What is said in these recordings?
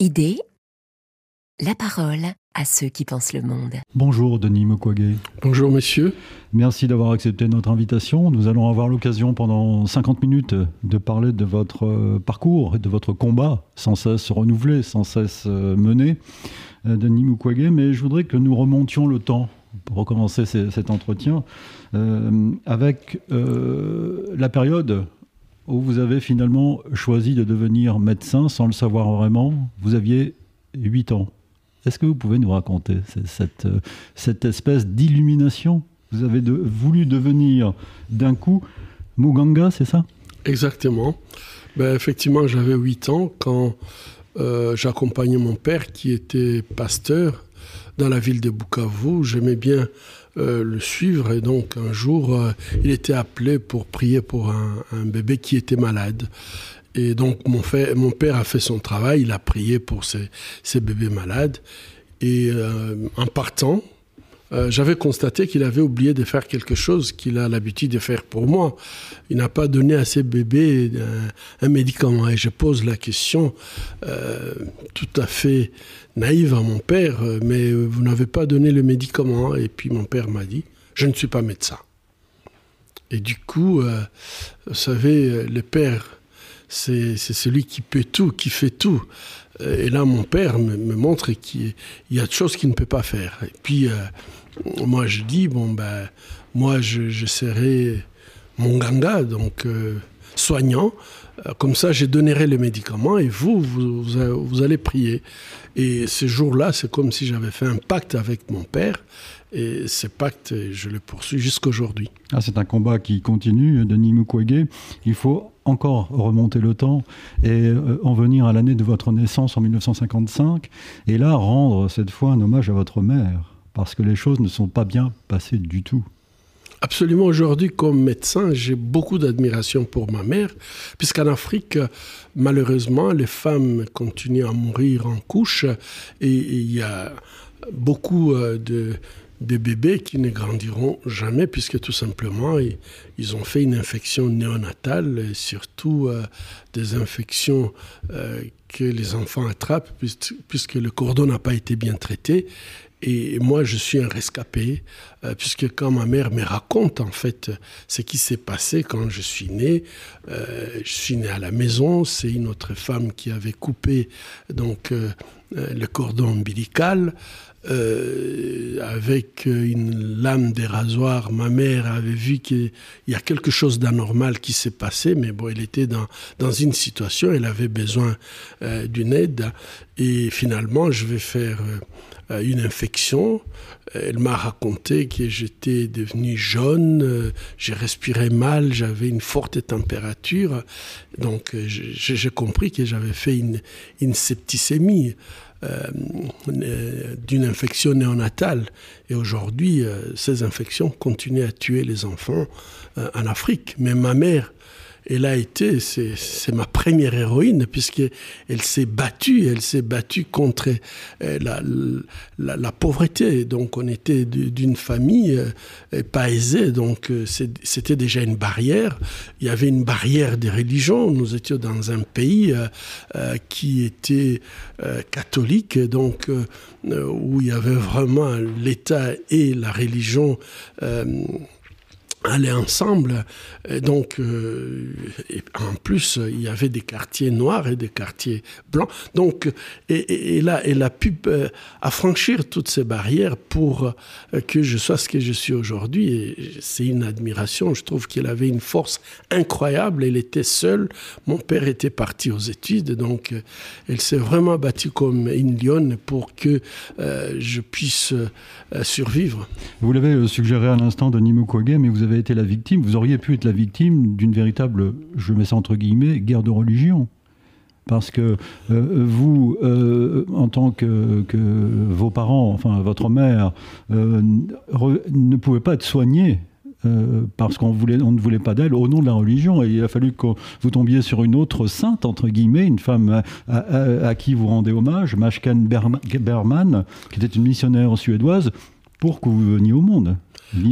Idée, la parole à ceux qui pensent le monde. Bonjour Denis Mukwege. Bonjour monsieur. Merci d'avoir accepté notre invitation. Nous allons avoir l'occasion pendant 50 minutes de parler de votre euh, parcours et de votre combat sans cesse renouvelé, sans cesse euh, mené, euh, Denis Mukwege. Mais je voudrais que nous remontions le temps pour recommencer cet entretien avec la période où vous avez finalement choisi de devenir médecin sans le savoir vraiment. Vous aviez 8 ans. Est-ce que vous pouvez nous raconter cette, euh, cette espèce d'illumination Vous avez voulu devenir d'un coup Muganga, c'est ça? Exactement. Ben, effectivement, j'avais 8 ans quand euh, j'accompagnais mon père qui était pasteur dans la ville de Bukavu. J'aimais bien euh, le suivre. Et donc un jour, euh, il était appelé pour prier pour un, bébé qui était malade. Et donc mon, père a fait son travail, il a prié pour ces, bébés malades. Et euh, en partant, j'avais constaté qu'il avait oublié de faire quelque chose qu'il a l'habitude de faire pour moi. Il n'a pas donné à ses bébés un, médicament. Et je pose la question tout à fait naïve à mon père, euh, mais vous n'avez pas donné le médicament. Et puis mon père m'a dit, je ne suis pas médecin. Et du coup, euh, vous savez, euh, le père, c'est celui qui peut tout, qui fait tout. Et là, mon père me, montre qu'il y a de choses qu'il ne peut pas faire. Et puis, moi, je dis, bon, ben, moi, je, serai mon ganga, donc soignant. Comme ça, je donnerai le médicament et vous, vous, vous allez prier. Et ce jour-là, c'est comme si j'avais fait un pacte avec mon père. Et ce pacte, je le poursuis jusqu'aujourd'hui. Ah, c'est un combat qui continue, Denis Mukwege. Il faut encore remonter le temps et euh, en venir à l'année de votre naissance en 1955. Et là, rendre cette fois un hommage à votre mère. Parce que les choses ne sont pas bien passées du tout. Absolument, aujourd'hui, comme médecin, j'ai beaucoup d'admiration pour ma mère, puisqu'en Afrique, malheureusement, les femmes continuent à mourir en couche et il y a beaucoup euh, de, bébés qui ne grandiront jamais, puisque tout simplement, ils, ont fait une infection néonatale, et surtout euh, des infections euh, que les enfants attrapent, puisque le cordon n'a pas été bien traité. Et moi, je suis un rescapé, euh, puisque quand ma mère me raconte en fait ce qui s'est passé quand je suis né, euh, je suis né à la maison, c'est une autre femme qui avait coupé donc euh, le cordon ombilical. avec une lame des rasoirs, ma mère avait vu qu'il y a quelque chose d'anormal qui s'est passé, mais bon, elle était dans, dans une situation, elle avait besoin d'une aide, et finalement, je vais faire une infection. Elle m'a raconté que j'étais devenu jaune, euh, j'ai respiré mal, j'avais une forte température. Donc euh, j'ai compris que j'avais fait une, une septicémie. d'une infection néonatale. Et aujourd'hui, ces infections continuent à tuer les enfants en Afrique. Mais ma mère elle a été, c'est ma première héroïne, puisqu'elle s'est battue, elle s'est battue contre euh, la, la, pauvreté. Donc on était d'une famille euh, pas aisée, donc euh, c'était déjà une barrière. Il y avait une barrière des religions. Nous étions dans un pays qui était catholique, donc où il y avait vraiment l'État et la religion aller ensemble. Donc, euh, en plus, il y avait des quartiers noirs et des quartiers blancs. Donc, et, là, elle a pu euh, affranchir toutes ces barrières pour euh, que je sois ce que je suis aujourd'hui. C'est une admiration. Je trouve qu'elle avait une force incroyable. Elle était seule. Mon père était parti aux études. Donc, elle s'est vraiment battue comme une lionne pour que je puisse survivre. Vous l'avez suggéré à l'instant de Nimukwege, mais vous avez été la victime, vous auriez pu être la victime d'une véritable, je mets ça entre guillemets, guerre de religion. Parce que euh, vous, euh, en tant que, vos parents, enfin votre mère, euh, ne pouvez pas être soignée parce qu'on on ne voulait pas d'elle au nom de la religion. Et il a fallu que vous tombiez sur une autre sainte, entre guillemets, une femme à, qui vous rendez hommage, Mashkan Berman, qui était une missionnaire suédoise, pour que vous veniez au monde.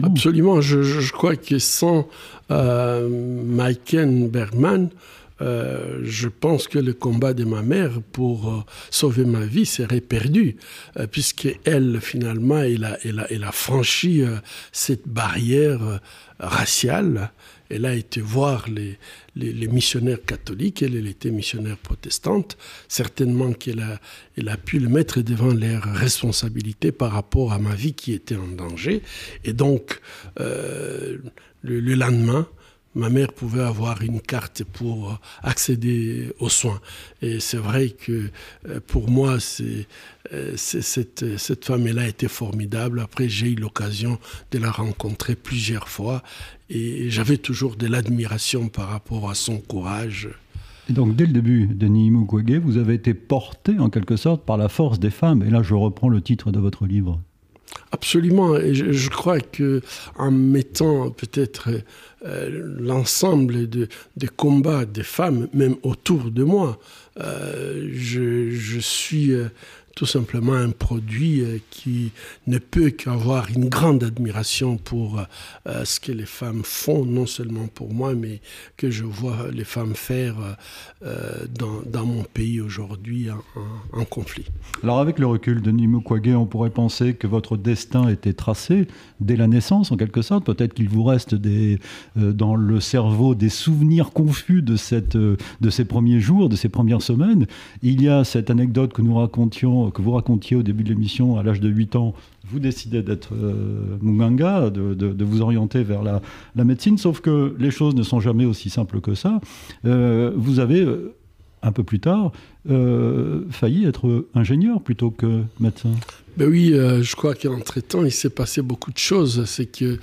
Absolument. Je, crois que sans euh, Bergman, euh, je pense que le combat de ma mère pour euh, sauver ma vie serait perdu, euh, puisque elle, finalement, elle a, franchi cette barrière raciale. Elle a été voir les, les, missionnaires catholiques, elle, était missionnaire protestante. Certainement qu'elle a, elle a pu le mettre devant leurs responsabilités par rapport à ma vie qui était en danger. Et donc, euh, le, le lendemain, ma mère pouvait avoir une carte pour accéder aux soins. Et c'est vrai que euh, pour moi, euh, cette, cette femme-là été formidable. Après, j'ai eu l'occasion de la rencontrer plusieurs fois et j'avais toujours de l'admiration par rapport à son courage. Et donc, dès le début, Denis Mukwege, vous avez été porté en quelque sorte par la force des femmes. Et là, je reprends le titre de votre livre. Absolument. Et je, je crois que en mettant peut-être euh, l'ensemble de, des combats des femmes, même autour de moi, euh, je, je, suis euh, tout simplement un produit euh, qui ne peut qu'avoir une grande admiration pour euh, ce que les femmes font, non seulement pour moi, mais que je vois les femmes faire euh, dans, dans, mon pays aujourd'hui en, conflit. Alors avec le recul de Nimo Kwage, on pourrait penser que votre destin était tracé dès la naissance, en quelque sorte. Peut-être qu'il vous reste des, euh, dans le cerveau des souvenirs confus de, cette, euh, de ces premiers jours, de ces premières semaines. Il y a cette anecdote que nous racontions que vous racontiez au début de l'émission, à l'âge de 8 ans, vous décidez d'être euh, Munganga, de, vous orienter vers la, médecine, sauf que les choses ne sont jamais aussi simples que ça. Euh, vous avez, euh, un peu plus tard, euh, failli être ingénieur plutôt que médecin. Ben oui, euh, je crois qu'entre-temps, il s'est passé beaucoup de choses. C'est que,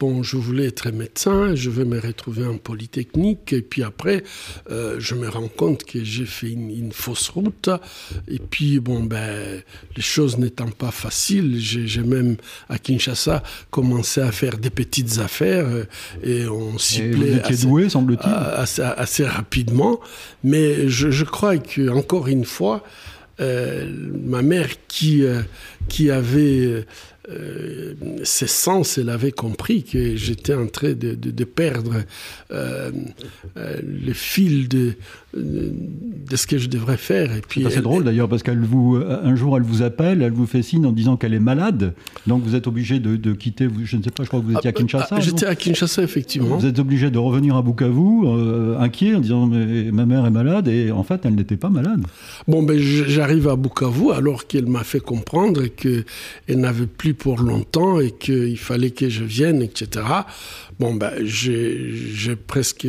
bon, je voulais être médecin, je vais me retrouver en polytechnique, et puis après, euh, je me rends compte que j'ai fait une, une, fausse route. Et puis, bon, ben, les choses n'étant pas faciles, j'ai même, à Kinshasa, commencé à faire des petites affaires, et on s'y plaît assez, doué, semble-t-il assez, assez, rapidement. Mais je, je crois que, encore une fois, euh, ma mère qui, euh, qui avait euh, ses sens, elle avait compris que j'étais en train de, de, perdre euh, euh, le fil de, de ce que je devrais faire. Et puis c'est drôle d'ailleurs parce qu'elle vous un jour elle vous appelle, elle vous fait signe en disant qu'elle est malade, donc vous êtes obligé de, de, quitter. Je ne sais pas, je crois que vous étiez ah, à Kinshasa. Ah, J'étais à Kinshasa effectivement. Vous êtes obligé de revenir à Bukavu, euh, inquiet en disant mais ma mère est malade et en fait elle n'était pas malade. Bon ben j'arrive à Bukavu alors qu'elle m'a fait comprendre que elle n'avait plus pour longtemps et qu'il fallait que je vienne, etc. Bon, ben, j'ai presque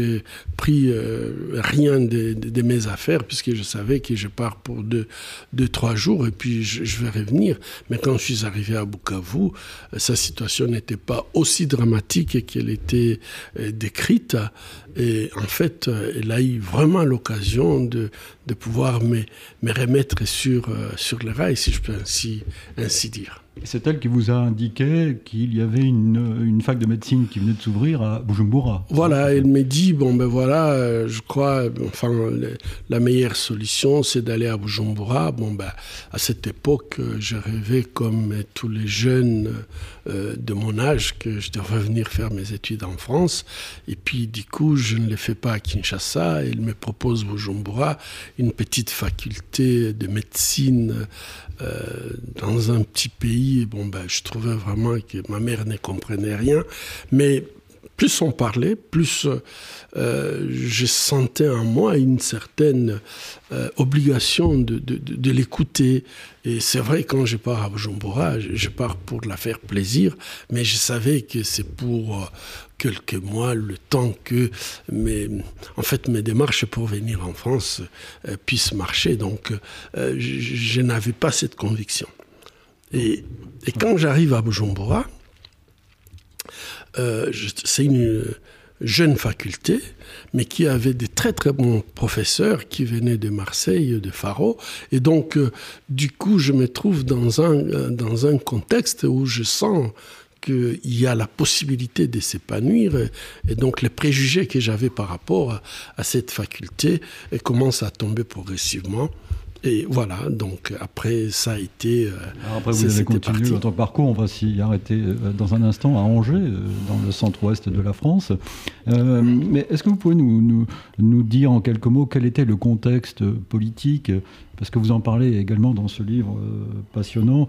pris euh, rien de, mes affaires puisque je savais que je pars pour deux, deux trois jours et puis je, vais revenir. Mais quand je suis arrivé à Bukavu, euh, sa situation n'était pas aussi dramatique qu'elle était euh, décrite. Et en fait, elle a eu vraiment l'occasion de, de pouvoir me, me remettre sur, sur les rails, si je peux ainsi, ainsi dire. C'est elle qui vous a indiqué qu'il y avait une, une, fac de médecine qui venait de s'ouvrir à Bujumbura. Voilà, elle m'a dit bon ben voilà, euh, je crois, enfin la meilleure solution c'est d'aller à Bujumbura. Bon ben à cette époque, euh, je rêvais comme tous les jeunes euh, de mon âge que je devrais venir faire mes études en France. Et puis du coup, je ne les fais pas à Kinshasa. Elle me propose Bujumbura, une petite faculté de médecine euh, dans un petit pays. Bon ben je trouvais vraiment que ma mère ne comprenait rien, mais plus on parlait, plus euh, je sentais en moi une certaine euh, obligation de, l'écouter. Et c'est vrai, quand je pars à Bujumbura, je, pars pour la faire plaisir, mais je savais que c'est pour euh, quelques mois, le temps que mes, en fait, mes démarches pour venir en France euh, puissent marcher. Donc, euh, je, je n'avais pas cette conviction. Et, et quand j'arrive à Bujumbura, euh, c'est une jeune faculté, mais qui avait des très très bons professeurs qui venaient de Marseille, de Faro. Et donc, euh, du coup, je me trouve dans un, euh, dans un contexte où je sens qu'il y a la possibilité de s'épanouir. Et donc, les préjugés que j'avais par rapport à, à cette faculté commencent à tomber progressivement Et voilà, donc après, ça a été. Euh, après, vous avez continué votre parcours, on va s'y arrêter euh, dans un instant, à Angers, euh, dans le centre-ouest de la France. mais est-ce que vous pouvez nous, nous, nous, dire en quelques mots quel était le contexte politique parce que vous en parlez également dans ce livre passionnant,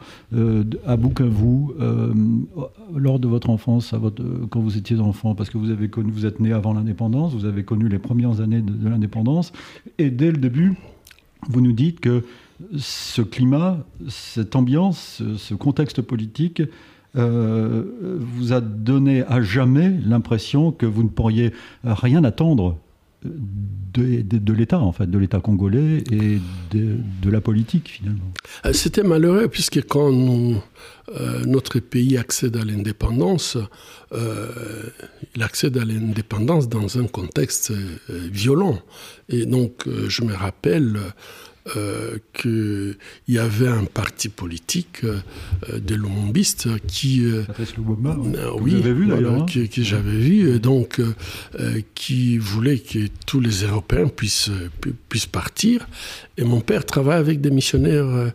à Bukavu, lors de votre enfance, à votre, quand vous étiez enfant, parce que vous avez connu, vous êtes né avant l'indépendance, vous avez connu les premières années de, de l'indépendance, et dès le début, vous nous dites que ce climat, cette ambiance, ce contexte politique euh, vous a donné à jamais l'impression que vous ne pourriez rien attendre de, de, l'État, en fait, de l'État congolais et de, la politique, finalement. Euh, c'était malheureux, puisque quand euh, notre pays accède à l'indépendance, il accède à l'indépendance dans un contexte violent. Et donc, je me rappelle euh, qu'il y avait un parti politique euh, des Lumumbistes qui. Euh, oui, vu d'ailleurs. Hein. que, j'avais vu, donc qui voulait que tous les Européens puissent, puissent partir. Et mon père travaille avec des missionnaires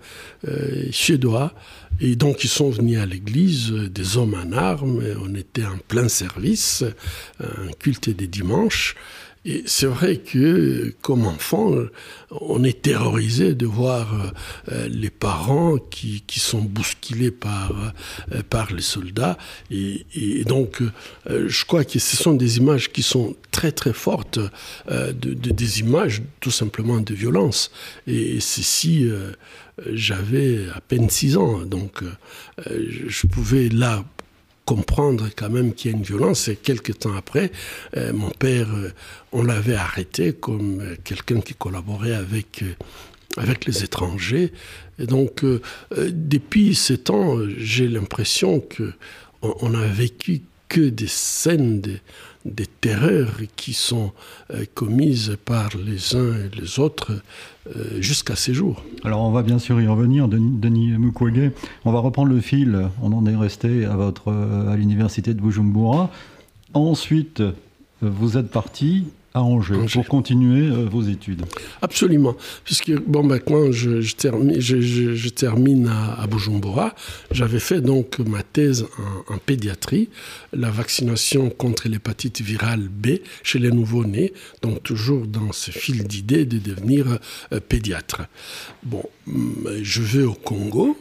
suédois. Et donc ils sont venus à l'église, des hommes en armes, on était en plein service, un culte des dimanches. Et c'est vrai que, comme enfant, on est terrorisé de voir euh, les parents qui, sont bousculés par, euh, les soldats. Et, donc, euh, je crois que ce sont des images qui sont très très fortes, de, de, des images tout simplement de violence. Et ceci, j'avais à peine six ans, donc je pouvais là comprendre quand même qu'il y a une violence. Et quelques temps après, euh, mon père, euh, on l'avait arrêté comme euh, quelqu'un qui collaborait avec, avec les étrangers. Et donc, depuis ces temps, j'ai l'impression que on, a vécu que des scènes de, des terreurs qui sont commises par les uns et les autres jusqu'à ces jours. Alors on va bien sûr y revenir, Denis, Mukwege. On va reprendre le fil. On en est resté à, votre, à l'université de Bujumbura. Ensuite, vous êtes parti à Angers, pour continuer euh, vos études. Absolument. Puisque, bon, maintenant, je, je, termine, je, je, termine à, à Bujumbura. J'avais fait donc ma thèse en, en, pédiatrie, la vaccination contre l'hépatite virale B chez les nouveau-nés, donc toujours dans ce fil d'idée de devenir euh, pédiatre. Bon, je vais au Congo,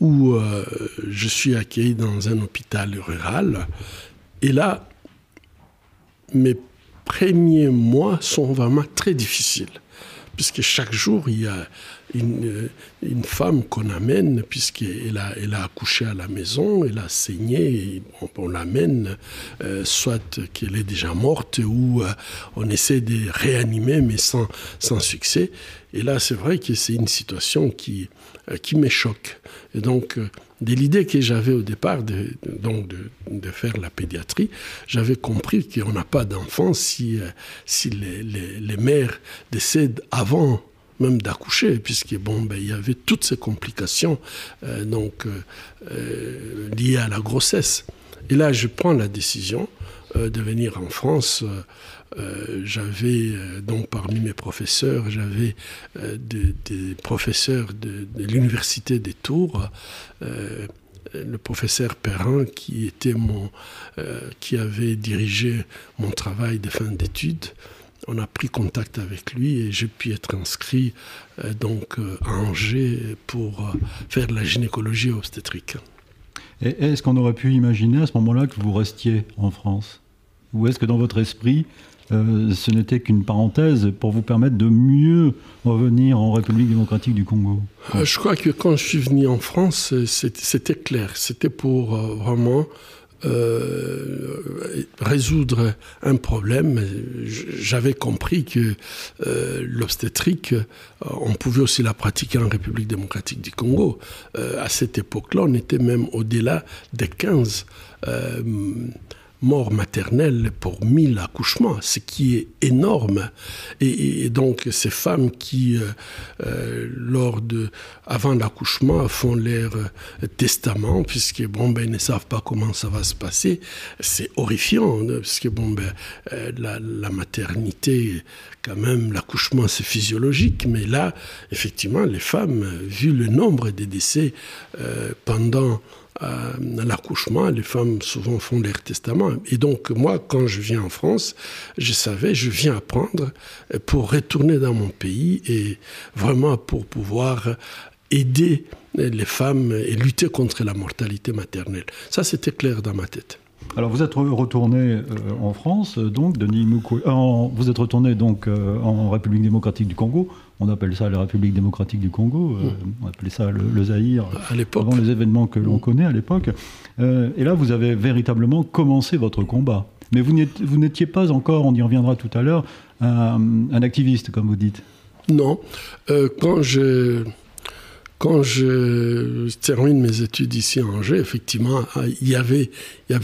où euh, je suis accueilli dans un hôpital rural. Et là, mes premiers mois sont vraiment très difficiles, puisque chaque jour, il y a une, une femme qu'on amène, puisqu'elle a, elle a accouché à la maison, elle a saigné, on, l'amène, euh, soit qu'elle est déjà morte, ou euh, on essaie de réanimer, mais sans, sans succès. Et là, c'est vrai que c'est une situation qui, euh, qui me choque. Et donc, de l'idée que j'avais au départ de, donc de, faire la pédiatrie, j'avais compris qu'on n'a pas d'enfants si, euh, si les, les, mères décèdent avant même d'accoucher, puisque bon, ben, il y avait toutes ces complications euh, donc, euh, liées à la grossesse. Et là, je prends la décision de venir en France euh, j'avais euh, donc parmi mes professeurs, j'avais euh, des, professeurs de, l'université des Tours le professeur Perrin qui était mon qui avait dirigé mon travail de fin d'études on a pris contact avec lui et j'ai pu être inscrit donc à Angers pour faire de la gynécologie obstétrique. Est-ce qu'on aurait pu imaginer à ce moment-là que vous restiez en France? Ou est-ce que dans votre esprit, euh, ce n'était qu'une parenthèse pour vous permettre de mieux revenir en République démocratique du Congo euh, Je crois que quand je suis venu en France, c'était clair. C'était pour euh, vraiment résoudre un problème. J'avais compris que l'obstétrique, on pouvait aussi la pratiquer en République démocratique du Congo. à cette époque-là, on était même au-delà des 15 morts maternelles pour 1000 accouchements, ce qui est énorme. Et, donc ces femmes qui, lors de, avant l'accouchement, font leur testament, puisque bon, ben, ne savent pas comment ça va se passer, c'est horrifiant, hein, parce que bon, ben, la, maternité, quand même, l'accouchement, c'est physiologique, mais là, effectivement, les femmes, vu le nombre de décès euh, pendant euh, l'accouchement, les femmes souvent font leur testament. Et donc, moi, quand je viens en France, je savais, je viens apprendre pour retourner dans mon pays et vraiment pour pouvoir aider les femmes et lutter contre la mortalité maternelle. Ça, c'était clair dans ma tête. Alors vous êtes retourné euh, en France, donc Denis Mukwege. vous êtes retourné donc euh, en République démocratique du Congo. On appelle ça la République démocratique du Congo. Euh, mm. On appelait ça le, Zaïre à l'époque. Avant les événements que l'on mm. connaît à l'époque. et là, vous avez véritablement commencé votre combat. Mais vous n'étiez pas encore, on y reviendra tout à l'heure, un, un, activiste, comme vous dites. Non. quand je quand je termine mes études ici à Angers, effectivement, ah, il y avait,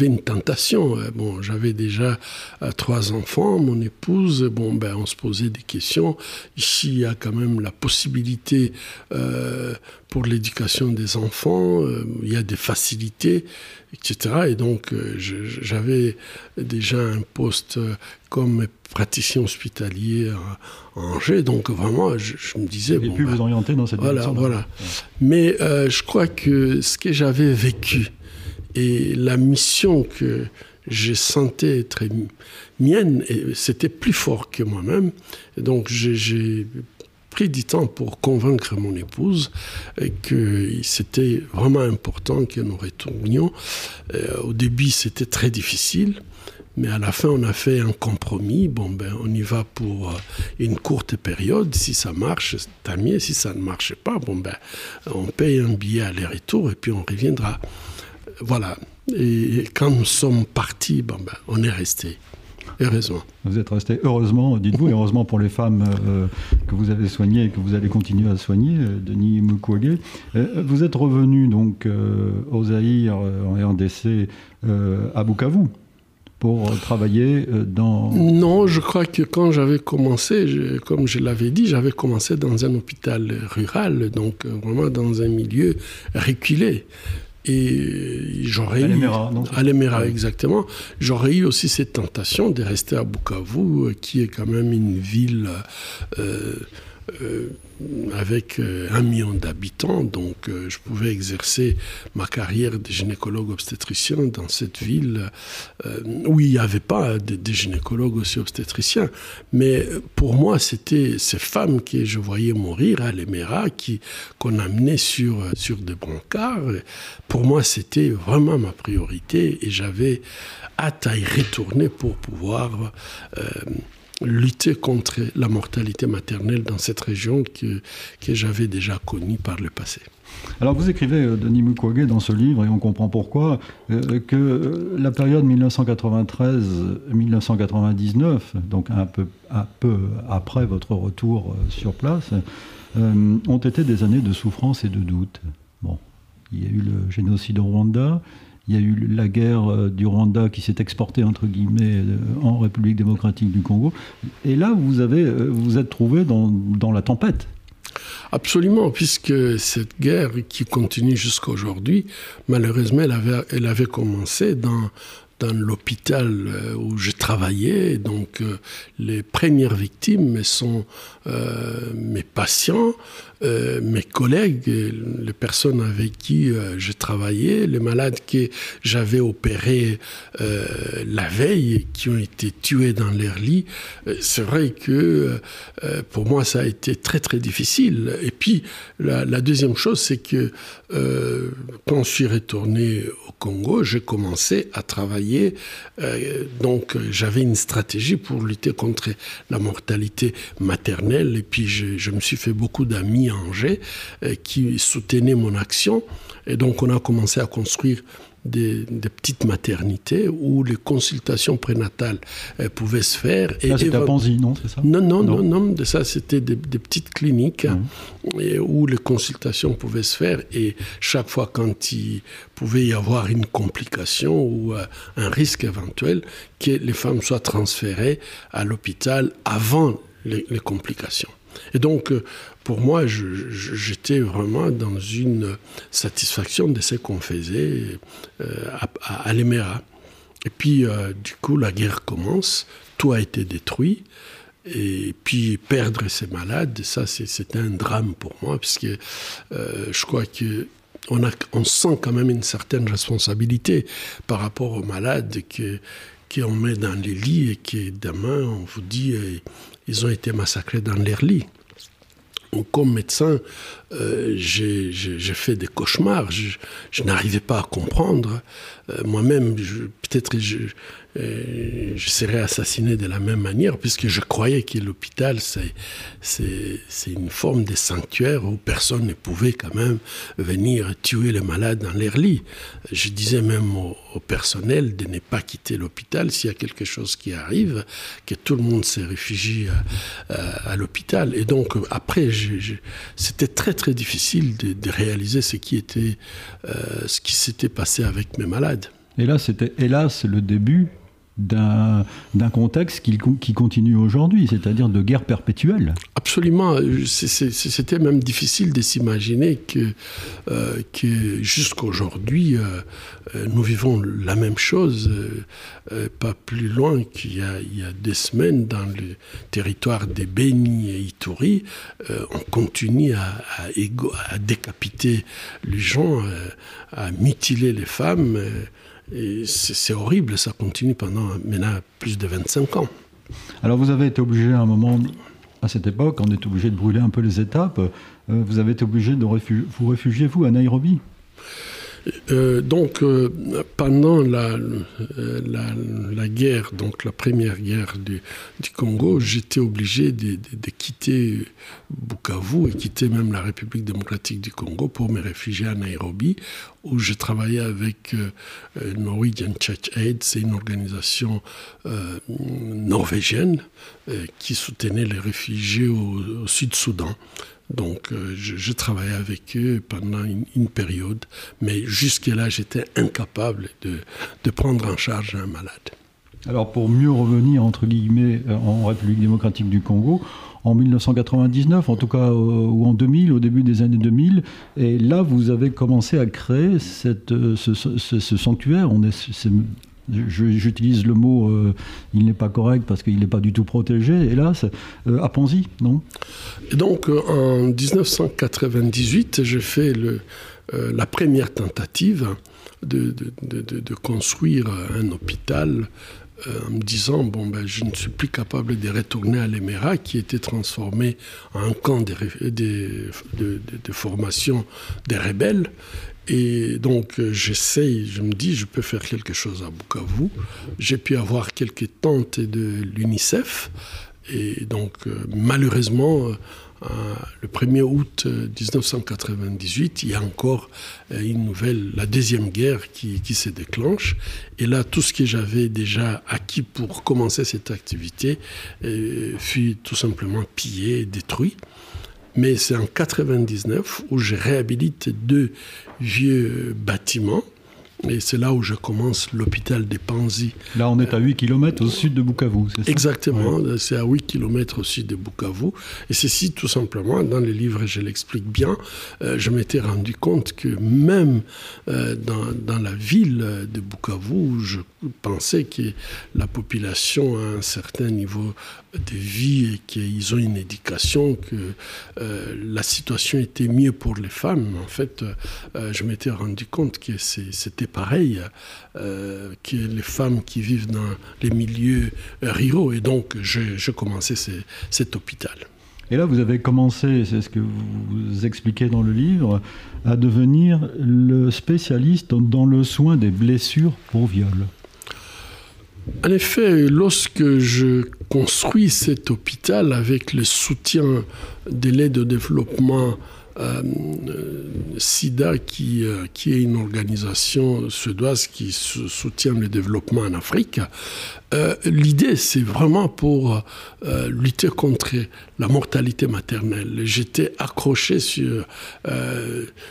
une tentation. Euh, bon, j'avais déjà euh, trois enfants, mon épouse. Bon, ben, on se posait des questions. Ici, il y a quand même la possibilité euh, pour l'éducation des enfants. il y a des facilités etc. Et donc, euh, j'avais déjà un poste comme praticien hospitalier à Angers. Donc, vraiment, je, me disais... Vous pu vous orienter dans cette voilà, direction. Voilà. Mais euh, je crois que ce que j'avais vécu et la mission que je sentais être mienne, c'était plus fort que moi-même. Donc, j'ai pris du temps pour convaincre mon épouse que c'était vraiment important que nous retournions. Euh, au début, c'était très difficile. Mais à la fin, on a fait un compromis. Bon, ben, on y va pour euh, une courte période. Si ça marche, tant. Si ça ne marche pas, bon, ben, on paye un billet aller-retour et puis on reviendra. Voilà. Et quand nous sommes partis, bon, ben, on est resté. Vous êtes resté heureusement, dites-vous, et heureusement pour les femmes euh, que vous avez soignées et que vous allez continuer à soigner, euh, Denis Mukwege. Euh, vous êtes revenu donc au Zaïre en RDC à Bukavu pour travailler dans... Non, je crois que quand j'avais commencé, comme je l'avais dit, j'avais commencé dans un hôpital rural, donc vraiment dans un milieu reculé. Et j'aurais eu. À l'Emera, exactement. J'aurais eu aussi cette tentation de rester à Bukavu, qui est quand même une ville. Euh, euh, avec euh, un million d'habitants, donc euh, je pouvais exercer ma carrière de gynécologue obstétricien dans cette ville où il n'y avait pas de, gynécologues aussi obstétriciens. Mais pour moi, c'était ces femmes que je voyais mourir à l'Emera, qui qu'on amenait sur, sur des brancards. Pour moi, c'était vraiment ma priorité et j'avais hâte à y retourner pour pouvoir lutter contre la mortalité maternelle dans cette région que, que j'avais déjà connue par le passé. Alors vous écrivez, euh, Denis Mukwege, dans ce livre, et on comprend pourquoi, euh, que euh, la période 1993-1999, donc un peu, un peu après votre retour sur place, ont été des années de souffrance et de doute. Bon, il y a eu le génocide au Rwanda, il y a eu la guerre euh, du Rwanda qui s'est exportée entre guillemets euh, en République démocratique du Congo. Et là, vous euh, vous êtes trouvé dans, dans la tempête. Absolument, puisque cette guerre qui continue jusqu'à aujourd'hui, malheureusement, elle avait, elle avait commencé dans, dans l'hôpital où je travaillais. Donc, les premières victimes sont mes patients, euh, mes collègues, les personnes avec qui euh, je travaillais, les malades que j'avais opérés euh, la veille, qui ont été tués dans leur lit, c'est vrai que pour moi ça a été très très difficile. Et puis la, deuxième chose, c'est que quand je suis retourné au Congo, j'ai commencé à travailler. donc j'avais une stratégie pour lutter contre la mortalité maternelle. Et puis je me suis fait beaucoup d'amis Angers euh, qui soutenait mon action. Et donc on a commencé à construire des, petites maternités où les consultations prénatales euh, pouvaient se faire. Et c'était à Panzy, non C'est ça non, non, non, non, ça c'était des, petites cliniques mmh. où les consultations pouvaient se faire et chaque fois quand il pouvait y avoir une complication ou euh, un risque éventuel, que les femmes soient transférées à l'hôpital avant les, complications. Et donc, euh, pour moi, j'étais vraiment dans une satisfaction de ce qu'on faisait euh, à, à, Et puis, euh, du coup, la guerre commence, tout a été détruit. Et puis perdre ces malades, ça c'est un drame pour moi, parce que je crois que on, sent quand même une certaine responsabilité par rapport aux malades qu'on met dans les lits et que demain on vous dit ils ont été massacrés dans leur lit comme médecin, euh, j'ai fait des cauchemars. Je, n'arrivais pas à comprendre. Euh, moi-même, peut-être je, euh, serais assassiné de la même manière, puisque je croyais que l'hôpital, c'est une forme de sanctuaire où personne ne pouvait quand même venir tuer les malades dans leur lit. Je disais même au, personnel de ne pas quitter l'hôpital s'il y a quelque chose qui arrive, que tout le monde se réfugie à, à l'hôpital. Et donc, après, c'était très très difficile de, réaliser ce qui était, euh, ce qui s'était passé avec mes malades. Et là, c'était hélas le début d'un contexte qui, qui continue aujourd'hui, c'est-à-dire de guerre perpétuelle. Absolument. C'était même difficile de s'imaginer que, euh, que jusqu'à aujourd'hui, euh, euh, nous vivons la même chose, pas plus loin qu'il y, y, a des semaines dans le territoire des Béni et Ituri. on continue à, à, décapiter les gens, à mutiler les femmes. C'est horrible, ça continue pendant maintenant plus de 25 ans. Alors vous avez été obligé à un moment, à cette époque, on est obligé de brûler un peu les étapes. Euh, vous avez été obligé de vous réfugier, vous, à Nairobi? Euh, donc, euh, pendant la, la, guerre, donc la première guerre du, Congo, j'étais obligé de, quitter Bukavu et quitter même la République démocratique du Congo pour me réfugier à Nairobi, où je travaillais avec euh, Norwegian Church Aid, c'est une organisation norvégienne qui soutenait les réfugiés au Sud-Soudan. Donc, euh, je, travaillais avec eux pendant une, période, mais jusque-là, j'étais incapable de, de, prendre en charge un malade. Alors, pour mieux revenir, entre guillemets, euh, en République démocratique du Congo, en 1999, en tout cas, euh, ou en 2000, au début des années 2000, et là, vous avez commencé à créer cette, ce, sanctuaire. J'utilise le mot euh, il n'est pas correct parce qu'il n'est pas du tout protégé, hélas, euh, à Ponzi, non? Donc euh, en 1998, j'ai fait le, la première tentative de, de, de, construire un hôpital en me disant bon ben je ne suis plus capable de retourner à l'Émirat qui était transformé en camp de, de, formation des rebelles et donc euh, j'essaye, je me dis, je peux faire quelque chose à Bukavu. J'ai pu avoir quelques tentes de l'UNICEF. Et donc euh, malheureusement, euh, le 1er août 1998, il y a encore une nouvelle, la deuxième guerre qui, qui se déclenche. Et là, tout ce que j'avais déjà acquis pour commencer cette activité fut tout simplement pillé, détruit. Mais c'est en 99 où je réhabilite deux vieux bâtiments et c'est là où je commence l'hôpital des Panzi. Là, on est à 8 km au sud de Bukavu, c'est ça? Exactement, c'est à 8 km au sud de Bukavu. Et ceci, tout simplement, dans les livres, je l'explique bien, euh, je m'étais rendu compte que même euh, dans, dans, la ville de Bukavu, je pensais que la population a un certain niveau de vie et qu'ils ont une éducation, que euh, la situation était mieux pour les femmes. En fait, je m'étais rendu compte que c'était pareil euh, que les femmes qui vivent dans les milieux ruraux. Et donc, je, commençais cet hôpital. Et là, vous avez commencé, c'est ce que vous expliquez dans le livre, à devenir le spécialiste dans le soin des blessures pour viol. En effet, lorsque je construis cet hôpital avec le soutien de l'aide au développement SIDA, qui, qui est une organisation suédoise qui soutient le développement en Afrique, l'idée, c'est vraiment pour lutter contre la mortalité maternelle. J'étais accroché sur,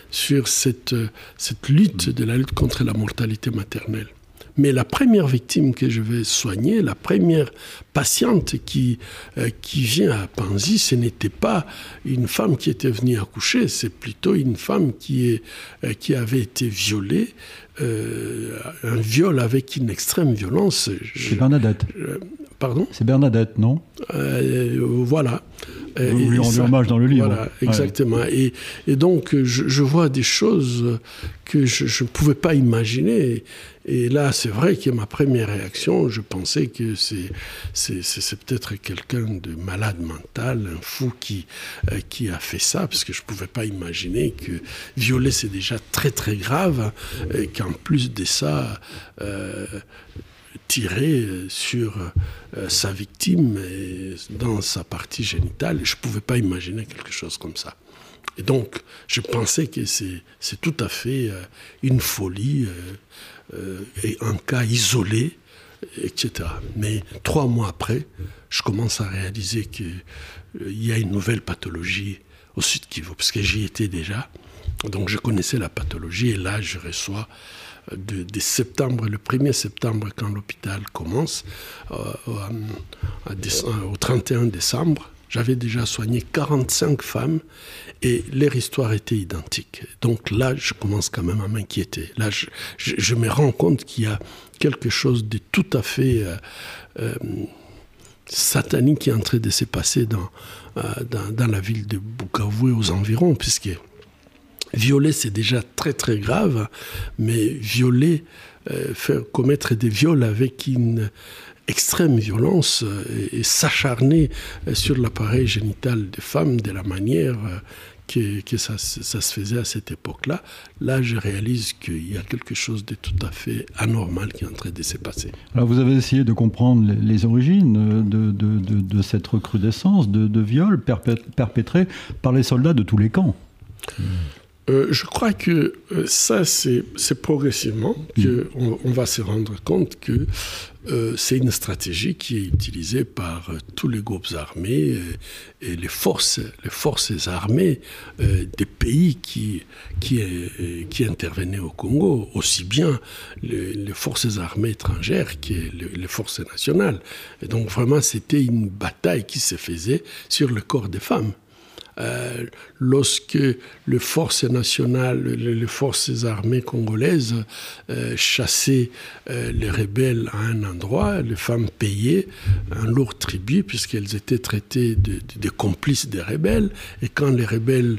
sur cette, cette lutte de la lutte contre la mortalité maternelle. Mais la première victime que je vais soigner, la première patiente qui, euh, qui vient à Panzi, ce n'était pas une femme qui était venue accoucher, c'est plutôt une femme qui, est, euh, qui avait été violée, euh, un viol avec une extrême violence. C'est Bernadette. pardon? C'est Bernadette, non? Voilà. Vous lui rendez hommage dans le livre. Voilà, exactement. Et, et, donc, je, je, vois des choses que je ne pouvais pas imaginer. Et là, c'est vrai que ma première réaction, je pensais que c'est, c'est, peut-être quelqu'un de malade mental, un fou qui, euh, qui a fait ça, parce que je ne pouvais pas imaginer que violer, c'est déjà très très grave, et qu'en plus de ça, euh, tirer sur euh, sa victime dans sa partie génitale, je ne pouvais pas imaginer quelque chose comme ça. Et donc, je pensais que c'est, tout à fait une folie. Euh, et un cas isolé, etc. Mais trois mois après, je commence à réaliser qu'il euh, y a une nouvelle pathologie au Sud Kivu, parce que j'y étais déjà. Donc je connaissais la pathologie et là je reçois euh, de, septembre, le 1er septembre quand l'hôpital commence, au 31 décembre, j'avais déjà soigné 45 femmes et leur histoire était identique. Donc là, je commence quand même à m'inquiéter. Là, je, me rends compte qu'il y a quelque chose de tout à fait euh, euh, satanique qui est en train de se passer dans, euh, dans, dans, la ville de Bukavu et aux environs, puisque violer, c'est déjà très très grave, mais violer, faire commettre des viols avec une extrême violence et, s'acharner sur l'appareil génital des femmes de la manière que, que ça, ça, se faisait à cette époque-là, là je réalise qu'il y a quelque chose de tout à fait anormal qui est en train de se passer. Alors vous avez essayé de comprendre les, origines de, de, de, de, cette recrudescence de, viols perpétrés par les soldats de tous les camps. Euh, je crois que euh, ça, c'est progressivement qu'on on va se rendre compte que euh, c'est une stratégie qui est utilisée par tous les groupes armés et les forces, les forces armées des pays qui, qui, qui, intervenaient au Congo, aussi bien les, les forces armées étrangères que les, les, forces nationales. Et donc vraiment, c'était une bataille qui se faisait sur le corps des femmes. Euh, lorsque les forces nationales, les forces armées congolaises euh, chassaient euh, les rebelles à un endroit, les femmes payaient un lourd tribut puisqu'elles étaient traitées de, complices des rebelles. Et quand les rebelles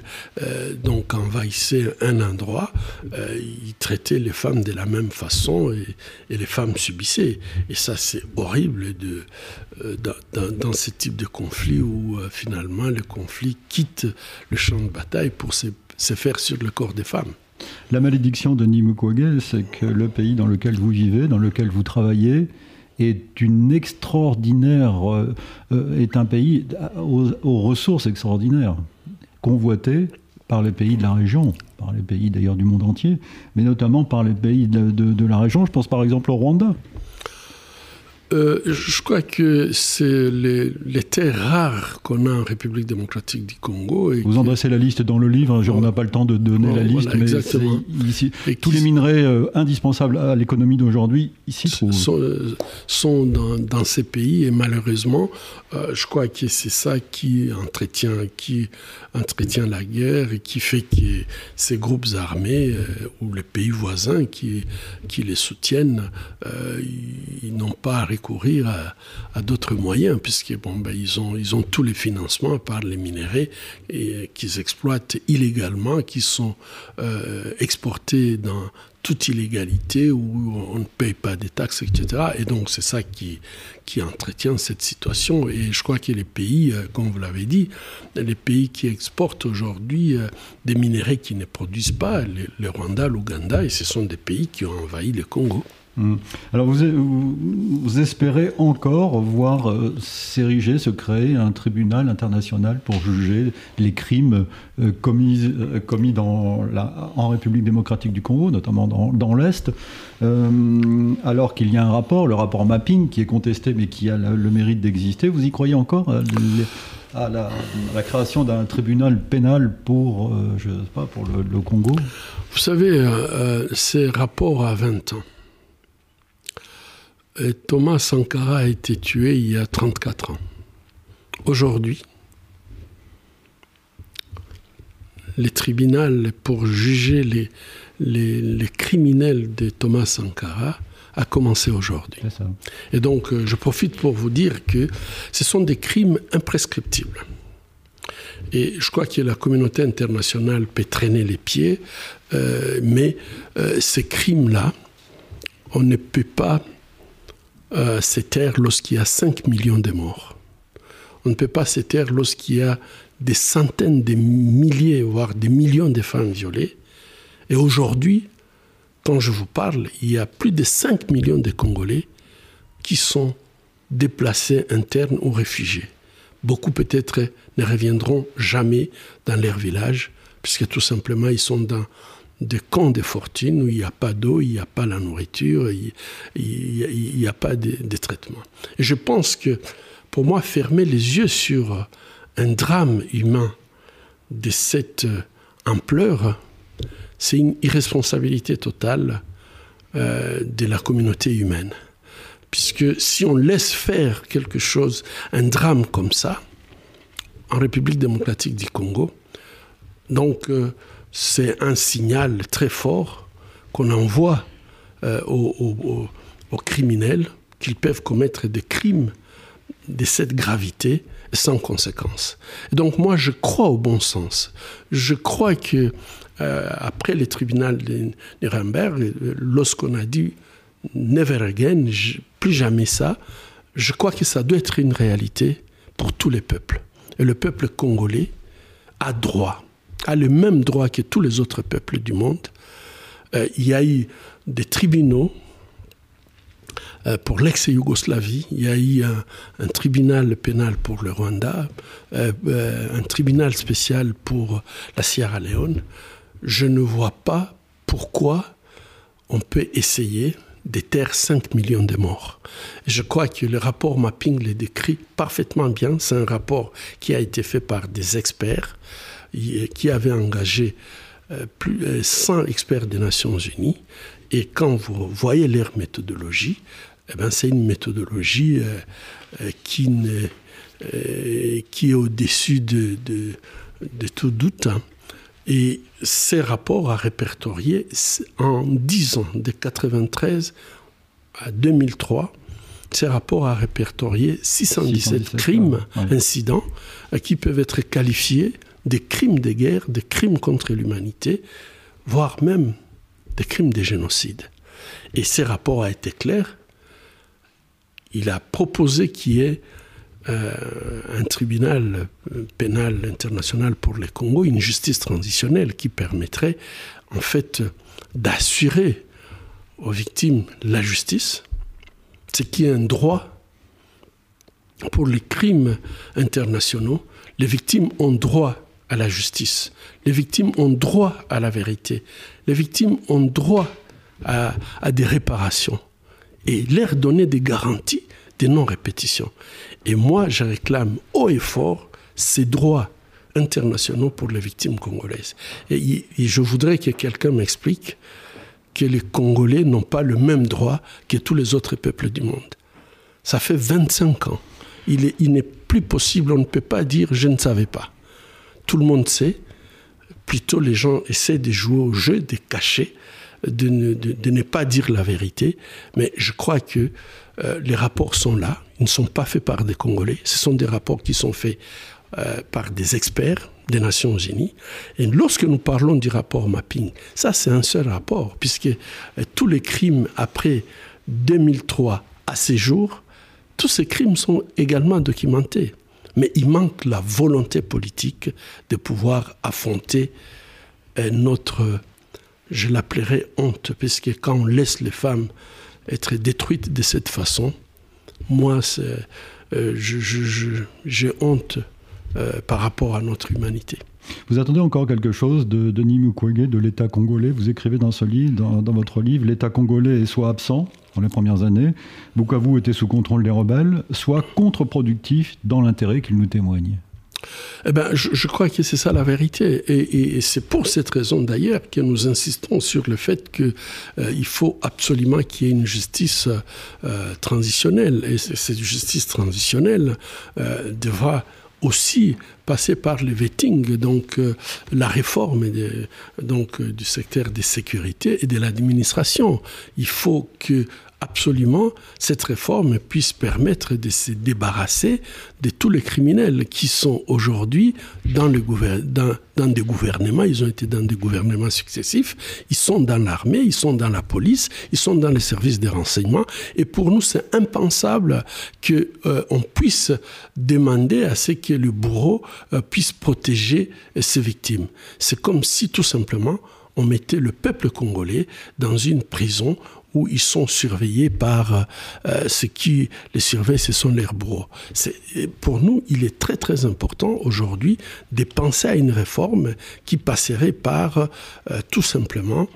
donc envahissaient un endroit, ils traitaient les femmes de la même façon et, et les femmes subissaient. Et ça, c'est horrible de, dans, dans, ce type de conflit où finalement le conflit quitte le champ de bataille pour se, faire sur le corps des femmes. La malédiction de Nimukwege, c'est que le pays dans lequel vous vivez, dans lequel vous travaillez, est une extraordinaire, euh, euh, est un pays aux, ressources extraordinaires, convoité par les pays de la région, par les pays d'ailleurs du monde entier, mais notamment par les pays de la région. Je pense par exemple au Rwanda. Euh, je crois que c'est les, terres rares qu'on a en République démocratique du Congo. Et Vous en dressez la liste dans le livre, on n'a pas le temps de donner la liste, mais ici, tous les minerais euh, indispensables à l'économie d'aujourd'hui ici sont, euh, sont dans, dans, ces pays et malheureusement, je crois que c'est ça qui entretient, qui entretient la guerre et qui fait que ces groupes armés ou les pays voisins qui, qui les soutiennent, ils n'ont pas à courir à, d'autres moyens, puisque bon, ben, ils, ont, tous les financements par les minéraux et, qu'ils exploitent illégalement, qui sont euh, exportés dans toute illégalité où on ne paye pas des taxes, etc. Et donc c'est ça qui, entretient cette situation. Et je crois que les pays, euh, comme vous l'avez dit, les pays qui exportent aujourd'hui euh, des minéraux qui ne produisent pas, le Rwanda, l'Ouganda, et ce sont des pays qui ont envahi le Congo. Hum. Alors vous, espérez encore voir euh, s'ériger, se créer un tribunal international pour juger les crimes euh, commis, euh, commis en République démocratique du Congo, notamment dans, l'Est, alors qu'il y a un rapport, le rapport Mapping, qui est contesté mais qui a le mérite d'exister. Vous y croyez encore à la, création d'un tribunal pénal pour, je sais pas, pour le Congo? Vous savez, ces rapports à 20 ans Thomas Sankara a été tué il y a 34 ans. Aujourd'hui, les tribunaux pour juger les, les, criminels de Thomas Sankara a commencé aujourd'hui. Et donc, euh, je profite pour vous dire que ce sont des crimes imprescriptibles. Et je crois que la communauté internationale peut traîner les pieds, euh, mais euh, ces crimes-là, on ne peut pas euh, lorsqu'il y a 5 millions de morts. On ne peut pas se lorsqu'il y a des centaines de milliers, voire des millions de femmes violées. Et aujourd'hui, quand je vous parle, il y a plus de 5 millions de Congolais qui sont déplacés internes ou réfugiés. Beaucoup peut-être ne reviendront jamais dans leur village, puisque tout simplement ils sont dans des camps de fortune où il n'y a pas d'eau, il n'y a pas la nourriture, il n'y a, pas de, de, traitement. Et je pense que pour moi, fermer les yeux sur un drame humain de cette ampleur, c'est une irresponsabilité totale euh, de la communauté humaine. Puisque si on laisse faire quelque chose, un drame comme ça, en République démocratique du Congo, donc euh, c'est un signal très fort qu'on envoie euh, aux, criminels qu'ils peuvent commettre des crimes de cette gravité sans conséquence. donc moi, je crois au bon sens. Je crois que euh, après les tribunaux de Nuremberg, lorsqu'on a dit never again, plus jamais ça, je crois que ça doit être une réalité pour tous les peuples. Et le peuple congolais a droit a le même droit que tous les autres peuples du monde. Euh, il y a eu des tribunaux euh, pour l'ex-Yougoslavie, il y a eu un, tribunal pénal pour le Rwanda, euh, un tribunal spécial pour la Sierra Leone. Je ne vois pas pourquoi on peut essayer de taire 5 millions de morts. Je crois que le rapport Mapping le décrit parfaitement bien. C'est un rapport qui a été fait par des experts qui avait engagé euh, plus 100 euh, experts des Nations Unies. Et quand vous voyez leur méthodologie, eh ben, c'est une méthodologie euh, qui, qui est au-dessus de, de, tout doute. Hein. Et ces rapports à répertorier en 10 ans, de 1993 à 2003, ces rapports à répertorier 617, crimes, incidents, qui peuvent être qualifiés des crimes de guerre, des crimes contre l'humanité, voire même des crimes de génocide. Et ces rapports a été clair. Il a proposé qu'il y ait euh, un tribunal pénal international pour le Congo, une justice transitionnelle qui permettrait en fait d'assurer aux victimes la justice, ce qui est un droit pour les crimes internationaux. Les victimes ont droit à la justice. Les victimes ont droit à la vérité. Les victimes ont droit à, des réparations. Et leur donner des garanties des non-répétitions. Et moi, je réclame haut et fort ces droits internationaux pour les victimes congolaises. Et, je voudrais que quelqu'un m'explique que les Congolais n'ont pas le même droit que tous les autres peuples du monde. Ça fait 25 ans. Il n'est plus possible, on ne peut pas dire je ne savais pas tout le monde sait. Plutôt, les gens essaient de jouer au jeu, de cacher, de ne, pas dire la vérité. Mais je crois que euh, les rapports sont là. Ils ne sont pas faits par des Congolais. Ce sont des rapports qui sont faits euh, par des experts des Nations Unies. Et lorsque nous parlons du rapport mapping, ça c'est un seul rapport, puisque euh, tous les crimes après 2003 à ces jours, tous ces crimes sont également documentés. Mais il manque la volonté politique de pouvoir affronter euh, notre, je l'appellerais honte, puisque quand on laisse les femmes être détruite de cette façon. Moi, euh, j'ai honte euh, par rapport à notre humanité. Vous attendez encore quelque chose de Denis Mukwege, de l'État congolais? Vous écrivez dans, ce livre, dans, votre livre, l'État congolais est soit absent dans les premières années, Bukavu était sous contrôle des rebelles, soit contre-productif dans l'intérêt qu'il nous témoigne. Eh ben, je, crois que c'est ça la vérité. Et, c'est pour cette raison d'ailleurs que nous insistons sur le fait qu'il euh, faut absolument qu'il y ait une justice euh, transitionnelle. Et cette justice transitionnelle euh, devra aussi passer par le vetting, donc la réforme donc, du secteur des sécurités et de l'administration. Il faut que absolument cette réforme puisse permettre de se débarrasser de tous les criminels qui sont aujourd'hui dans, des gouvernements, ils ont été dans des gouvernements successifs, ils sont dans l'armée, ils sont dans la police, ils sont dans les services de renseignement, et pour nous c'est impensable qu'on euh, on puisse demander à ce que le bourreau euh, puisse protéger ses victimes. C'est comme si tout simplement on mettait le peuple congolais dans une prison où ils sont surveillés par euh, ce qui les surveille, ce sont les bourreaux. Pour nous, il est très très important aujourd'hui de penser à une réforme qui passerait par euh, tout simplement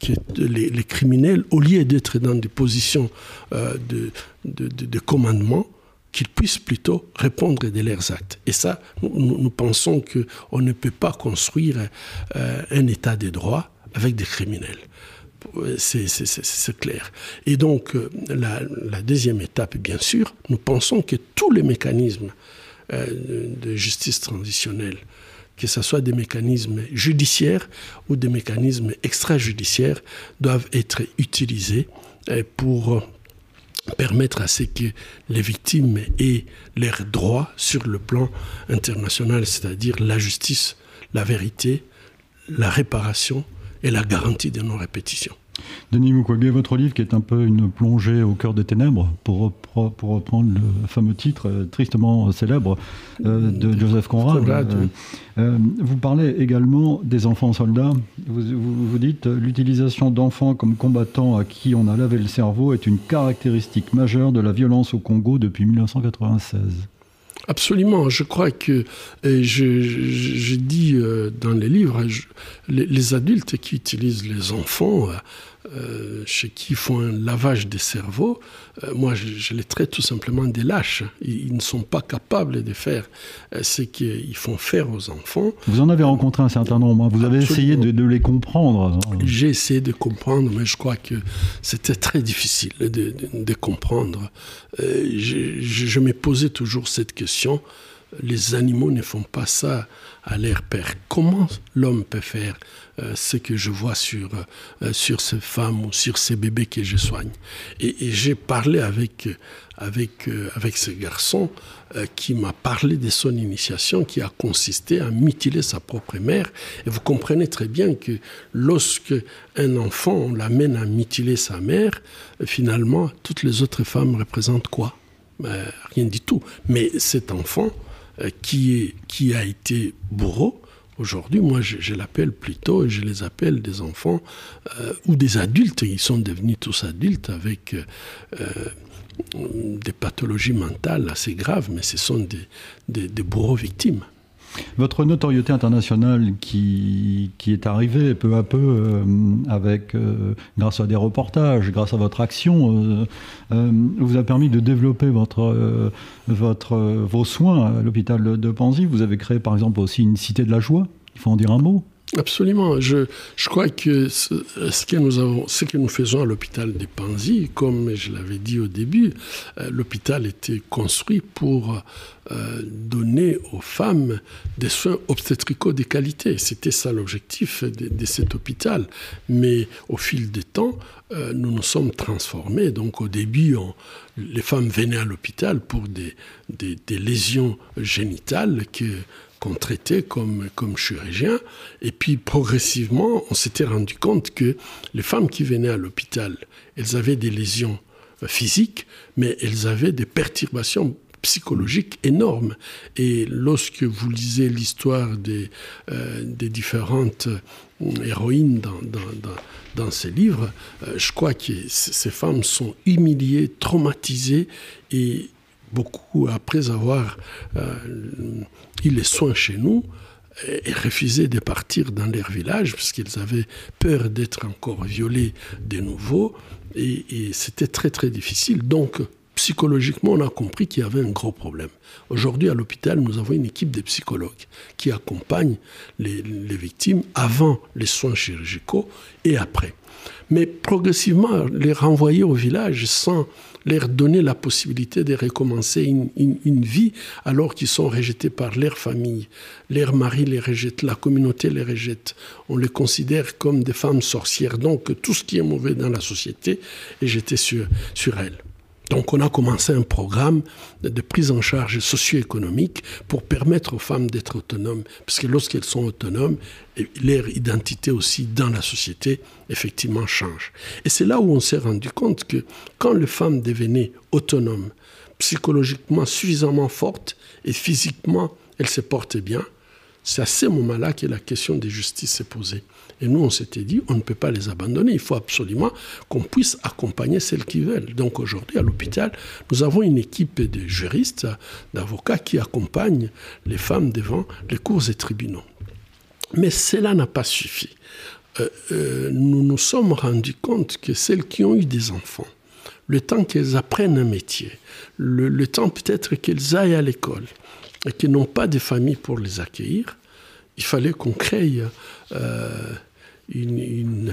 que les, criminels, au lieu d'être dans des positions euh, de, de, commandement, qu'ils puissent plutôt répondre de leurs actes. Et ça, nous, nous pensons qu'on ne peut pas construire un État de droit avec des criminels c'est clair. Et donc, euh, la, deuxième étape, bien sûr, nous pensons que tous les mécanismes euh, de justice transitionnelle, que ce soit des mécanismes judiciaires ou des mécanismes extrajudiciaires, doivent être utilisés euh, pour permettre à ce que les victimes aient leurs droits sur le plan international, c'est-à-dire la justice, la vérité, la réparation et la garantie de non-répétition. Denis Mukwege, votre livre qui est un peu une plongée au cœur des ténèbres, pour, pour reprendre le fameux titre euh, tristement célèbre euh, de Joseph Conrad. Euh, vous parlez également des enfants soldats. Vous, vous dites l'utilisation d'enfants comme combattants à qui on a lavé le cerveau est une caractéristique majeure de la violence au Congo depuis 1996. Absolument. Je crois que, je, dis euh, dans les livres, les, adultes qui utilisent les enfants, euh, euh, chez qui font un lavage des cerveaux, moi je, les traite tout simplement des lâches. Ils, ne sont pas capables de faire ce qu'ils font faire aux enfants. Vous en avez rencontré un certain nombre. Hein. Vous avez essayé de, les comprendre. Hein. J'ai essayé de comprendre, mais je crois que c'était très difficile de, comprendre. je, je me posais toujours cette question les animaux ne font pas ça à leur père. Comment l'homme peut faire euh, ce que je vois sur, euh, sur ces femmes ou sur ces bébés que je soigne? Et, j'ai parlé avec, avec, euh, avec ce garçon qui m'a parlé de son initiation qui a consisté à mutiler sa propre mère. Et vous comprenez très bien que lorsque un enfant l'amène à mutiler sa mère, finalement, toutes les autres femmes représentent quoi? Rien du tout. Mais cet enfant qui, est, qui a été bourreau, Aujourd'hui, moi, je, l'appelle plutôt, je les appelle des enfants euh, ou des adultes. Ils sont devenus tous adultes avec euh, des pathologies mentales assez graves, mais ce sont des bourreaux victimes. Votre notoriété internationale qui, qui est arrivée peu à peu euh, avec, euh, grâce à des reportages, grâce à votre action, euh, vous a permis de développer votre, votre, vos soins à l'hôpital de Panzy. Vous avez créé par exemple aussi une cité de la joie. Il faut en dire un mot. Absolument. Je, je crois que ce, que nous avons, ce que nous faisons à l'hôpital de Panzy, comme je l'avais dit au début, euh, l'hôpital était construit pour euh, donner aux femmes des soins obstétricaux de qualité. C'était ça l'objectif de, cet hôpital. Mais au fil du temps, euh, nous nous sommes transformés. Donc au début, les femmes venaient à l'hôpital pour des, des, des lésions génitales que qu'on traitait comme, comme chirurgien. Et puis progressivement, on s'était rendu compte que les femmes qui venaient à l'hôpital, elles avaient des lésions physiques, mais elles avaient des perturbations psychologique énorme. Et lorsque vous lisez l'histoire des, euh, des différentes héroïnes dans, dans, dans, ces livres, je crois que ces femmes sont humiliées, traumatisées et beaucoup, après avoir eu les soins chez nous, et refusaient de partir dans leur village parce qu'ils avaient peur d'être encore violés de nouveau. Et, c'était très très difficile. Donc, psychologiquement, on a compris qu'il y avait un gros problème. Aujourd'hui, à l'hôpital, nous avons une équipe de psychologues qui accompagnent les, victimes avant les soins chirurgicaux et après. Mais progressivement, les renvoyer au village sans leur donner la possibilité de recommencer une, vie alors qu'ils sont rejetés par leur famille. Leur mari les rejette, la communauté les rejette. On les considère comme des femmes sorcières. Donc tout ce qui est mauvais dans la société est jeté sur, sur elles. Donc on a commencé un programme de prise en charge socio-économique pour permettre aux femmes d'être autonomes, parce que lorsqu'elles sont autonomes, leur identité aussi dans la société effectivement change. Et c'est là où on s'est rendu compte que quand les femmes devenaient autonomes, psychologiquement suffisamment fortes et physiquement elles se portaient bien, c'est à ce moment-là que la question de justice s'est posée. Et nous, on s'était dit, on ne peut pas les abandonner. Il faut absolument qu'on puisse accompagner celles qui veulent. Donc aujourd'hui, à l'hôpital, nous avons une équipe de juristes, d'avocats qui accompagnent les femmes devant les cours et tribunaux. Mais cela n'a pas suffi. Euh, euh, nous nous sommes rendus compte que celles qui ont eu des enfants, le temps qu'elles apprennent un métier, le, temps peut-être qu'elles aillent à l'école et qu'elles n'ont pas de famille pour les accueillir, il fallait qu'on crée euh, une,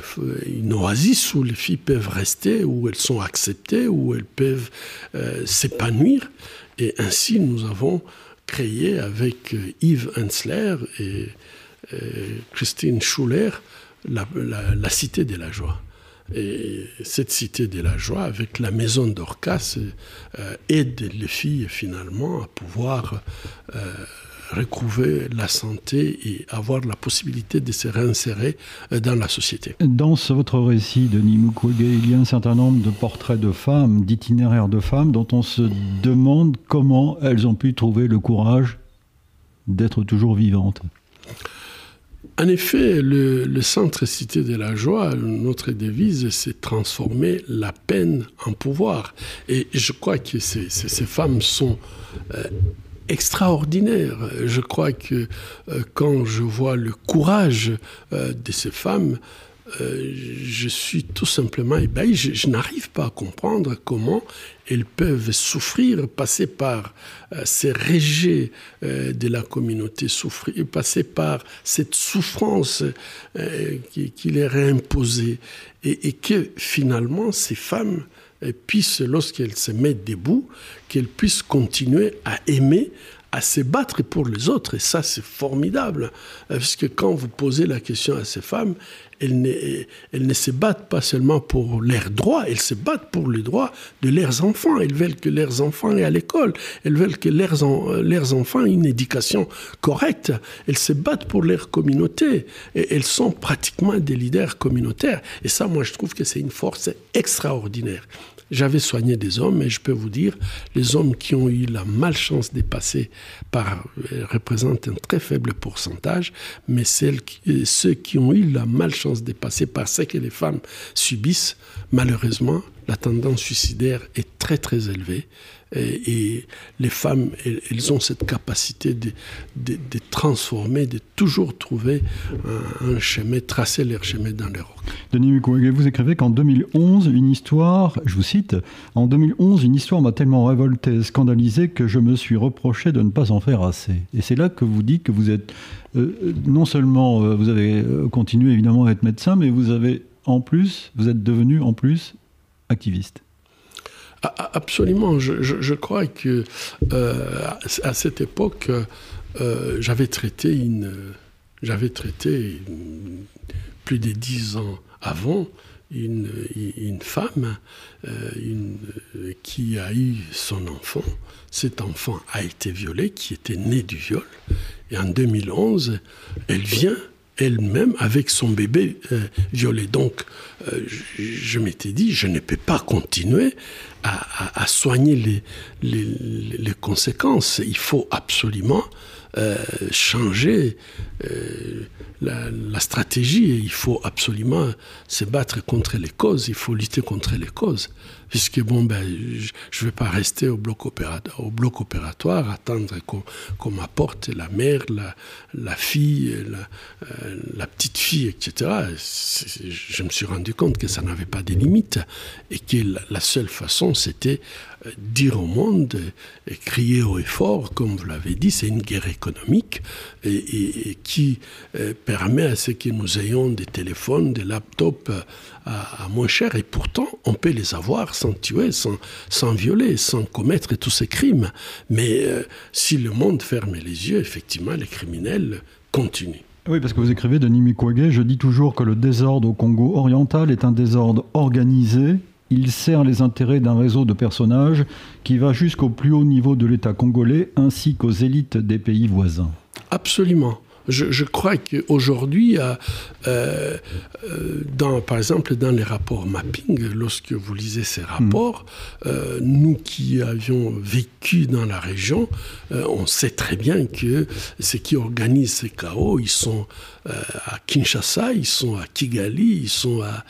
oasis où les filles peuvent rester, où elles sont acceptées, où elles peuvent euh, s'épanouir. Et ainsi, nous avons créé avec euh, Yves Hensler et Christine Schuller la, Cité de la Joie. Et cette Cité de la Joie, avec la maison d'Orcas, euh, aide les filles finalement à pouvoir retrouver la santé et avoir la possibilité de se réinsérer euh, dans la société. Dans votre récit, Denis Mukwege, il y a un certain nombre de portraits de femmes, d'itinéraires de femmes, dont on se demande comment elles ont pu trouver le courage d'être toujours vivantes. En effet, le, Centre Cité de la Joie, notre devise, c'est transformer la peine en pouvoir. Et je crois que ces, femmes sont euh, extraordinaire. Je crois que euh, quand je vois le courage euh, de ces femmes, euh, je suis tout simplement ébahi. Je, n'arrive pas à comprendre comment elles peuvent souffrir, passer par ces rejets de la communauté, souffrir, passer par cette souffrance qui, qui, leur est imposée, et, et que finalement ces femmes puissent, lorsqu'elles se mettent debout, qu'elles puissent continuer à aimer, à se battre pour les autres. Et ça, c'est formidable. Parce que quand vous posez la question à ces femmes, elles ne, elles ne se battent pas seulement pour leurs droits, elles se battent pour les droits de leurs enfants. Elles veulent que leurs enfants aient à l'école. Elles veulent que leurs, leurs enfants aient une éducation correcte. Elles se battent pour leur communauté. Et elles sont pratiquement des leaders communautaires. Et ça, moi, je trouve que c'est une force extraordinaire. J'avais soigné des hommes, et je peux vous dire, les hommes qui ont eu la malchance de passer euh, représentent un très faible pourcentage, mais euh, ceux qui ont eu la malchance de passer par ce que les femmes subissent, malheureusement, la tendance suicidaire est très très élevée. Et, les femmes, elles, ont cette capacité de, de, transformer, de toujours trouver un, chemin, tracer leur chemin dans leur roc. Denis Mukwege, vous écrivez qu'en 2011, une histoire, je vous cite, en 2011, une histoire m'a tellement révolté, scandalisé que je me suis reproché de ne pas en faire assez. Et c'est là que vous dites que vous êtes, euh, non seulement euh, vous avez euh, continué évidemment à être médecin, mais vous avez en plus, vous êtes devenu en plus activiste. Absolument. Je, crois que euh, à cette époque, euh, j'avais traité j'avais traité plus de dix ans avant une, femme euh, qui a eu son enfant. Cet enfant a été violé, qui était né du viol. Et en 2011, elle vient elle-même avec son bébé violé. Donc, je, je m'étais dit, je ne peux pas continuer à, soigner les, conséquences. Il faut absolument euh, changer euh, la, la, stratégie. Il faut absolument se battre contre les causes. Il faut lutter contre les causes puisque bon, ben, je ne vais pas rester au bloc, opératoire, attendre qu'on m'apporte la mère, la, la fille, la, euh, petite fille, etc. Je me suis rendu compte que ça n'avait pas de limites et que la, seule façon, c'était dire au monde et crier haut et fort, comme vous l'avez dit, c'est une guerre économique et, qui euh, permet à ce que nous ayons des téléphones, des laptops à, moins cher et pourtant on peut les avoir sans tuer, sans, sans violer, sans commettre tous ces crimes. Mais euh, si le monde ferme les yeux, effectivement, les criminels continuent. Oui, parce que vous écrivez, Denis Mukwege, je dis toujours que le désordre au Congo oriental est un désordre organisé. Il sert les intérêts d'un réseau de personnages qui va jusqu'au plus haut niveau de l'État congolais ainsi qu'aux élites des pays voisins. Absolument. Je, crois qu'aujourd'hui, euh, euh, dans, par exemple, dans les rapports mapping, lorsque vous lisez ces rapports, euh, nous qui avions vécu dans la région, on sait très bien que ceux qui organisent ces chaos, ils sont à Kinshasa, ils sont à Kigali, ils sont à,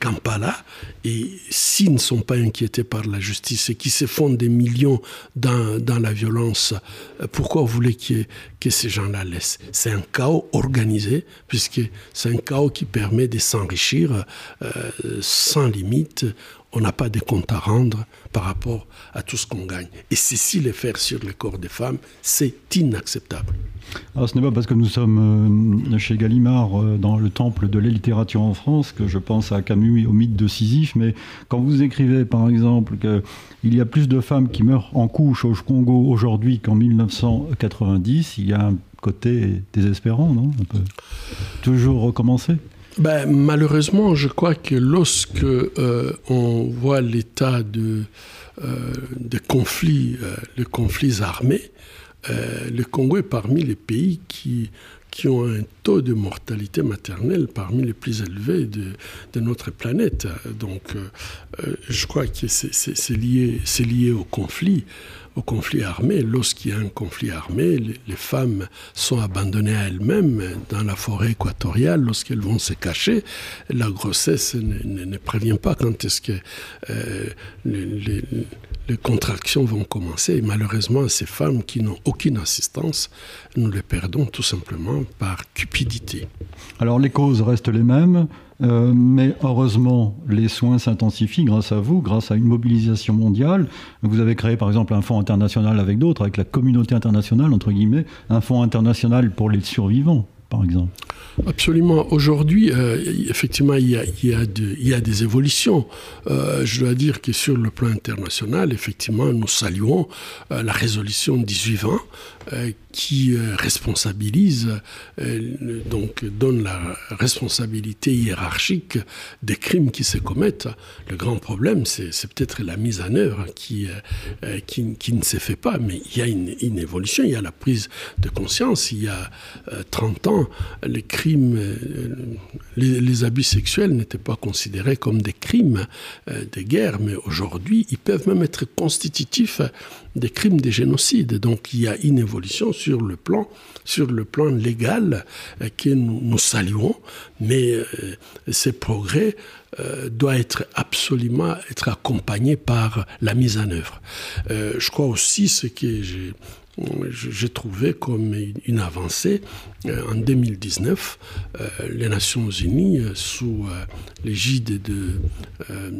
Kampala. Et s'ils ne sont pas inquiétés par la justice et qui se des millions dans, dans la violence, pourquoi vous voulez que, que ces gens-là laissent? C'est un chaos organisé, puisque c'est un chaos qui permet de s'enrichir euh, sans limite. On n'a pas de compte à rendre par rapport à tout ce qu'on gagne. Et ceci, les faire sur le corps des femmes, c'est inacceptable. Ce n'est pas parce que nous sommes euh, chez Gallimard euh, dans le temple de la littérature en France que je pense à Camus et au mythe de Sisyphe, mais quand vous écrivez par exemple qu'il y a plus de femmes qui meurent en couche au Congo aujourd'hui qu'en 1990, il y a un côté désespérant, non? On peut toujours recommencer? Ben, Malheureusement, je crois que lorsque euh, on voit l'état de, euh, de conflits, euh, les conflits armés, le Congo est parmi les pays qui, qui ont un taux de mortalité maternelle parmi les plus élevés de, notre planète. Donc, je crois que c'est lié, lié au conflit au conflit armé. Lorsqu'il y a un conflit armé, les, femmes sont abandonnées à elles-mêmes dans la forêt équatoriale lorsqu'elles vont se cacher. La grossesse ne, prévient pas quand est-ce que euh, contractions vont commencer. Et malheureusement, ces femmes qui n'ont aucune assistance, nous les perdons tout simplement par cupidité. Alors les causes restent les mêmes. Euh, mais heureusement, les soins s'intensifient grâce à vous, grâce à une mobilisation mondiale. Vous avez créé par exemple un fonds international avec d'autres, avec la communauté internationale, entre guillemets, un fonds international pour les survivants, par exemple. Absolument. Aujourd'hui, euh, effectivement, il y, a, des évolutions. Euh, je dois dire que sur le plan international, effectivement, nous saluons la résolution 1820 qui euh, responsabilise, euh, donc donne la responsabilité hiérarchique des crimes qui se commettent. Le grand problème, c'est peut-être la mise en œuvre qui, euh, qui, ne se fait pas, mais il y a une, une, évolution, il y a la prise de conscience. Il y a 30 ans, les crimes, les, les abus sexuels n'étaient pas considérés comme des crimes de guerre, mais aujourd'hui, ils peuvent même être constitutifs des crimes de génocide. Donc il y a une évolution sur le plan, sur le plan légal euh, que nous, saluons, mais euh, ces progrès euh, doivent être absolument être accompagnés par la mise en œuvre. je crois aussi ce que j'ai trouvé comme une avancée. En 2019, les Nations Unies, sous l'égide de euh,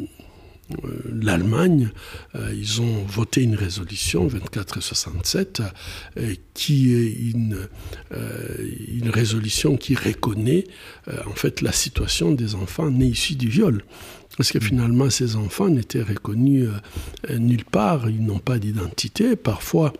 l'Allemagne, euh, ils ont voté une résolution 2467 euh, qui est une, une résolution qui reconnaît en fait la situation des enfants nés issus du viol. Parce que finalement, ces enfants n'étaient reconnus nulle part, ils n'ont pas d'identité. Parfois,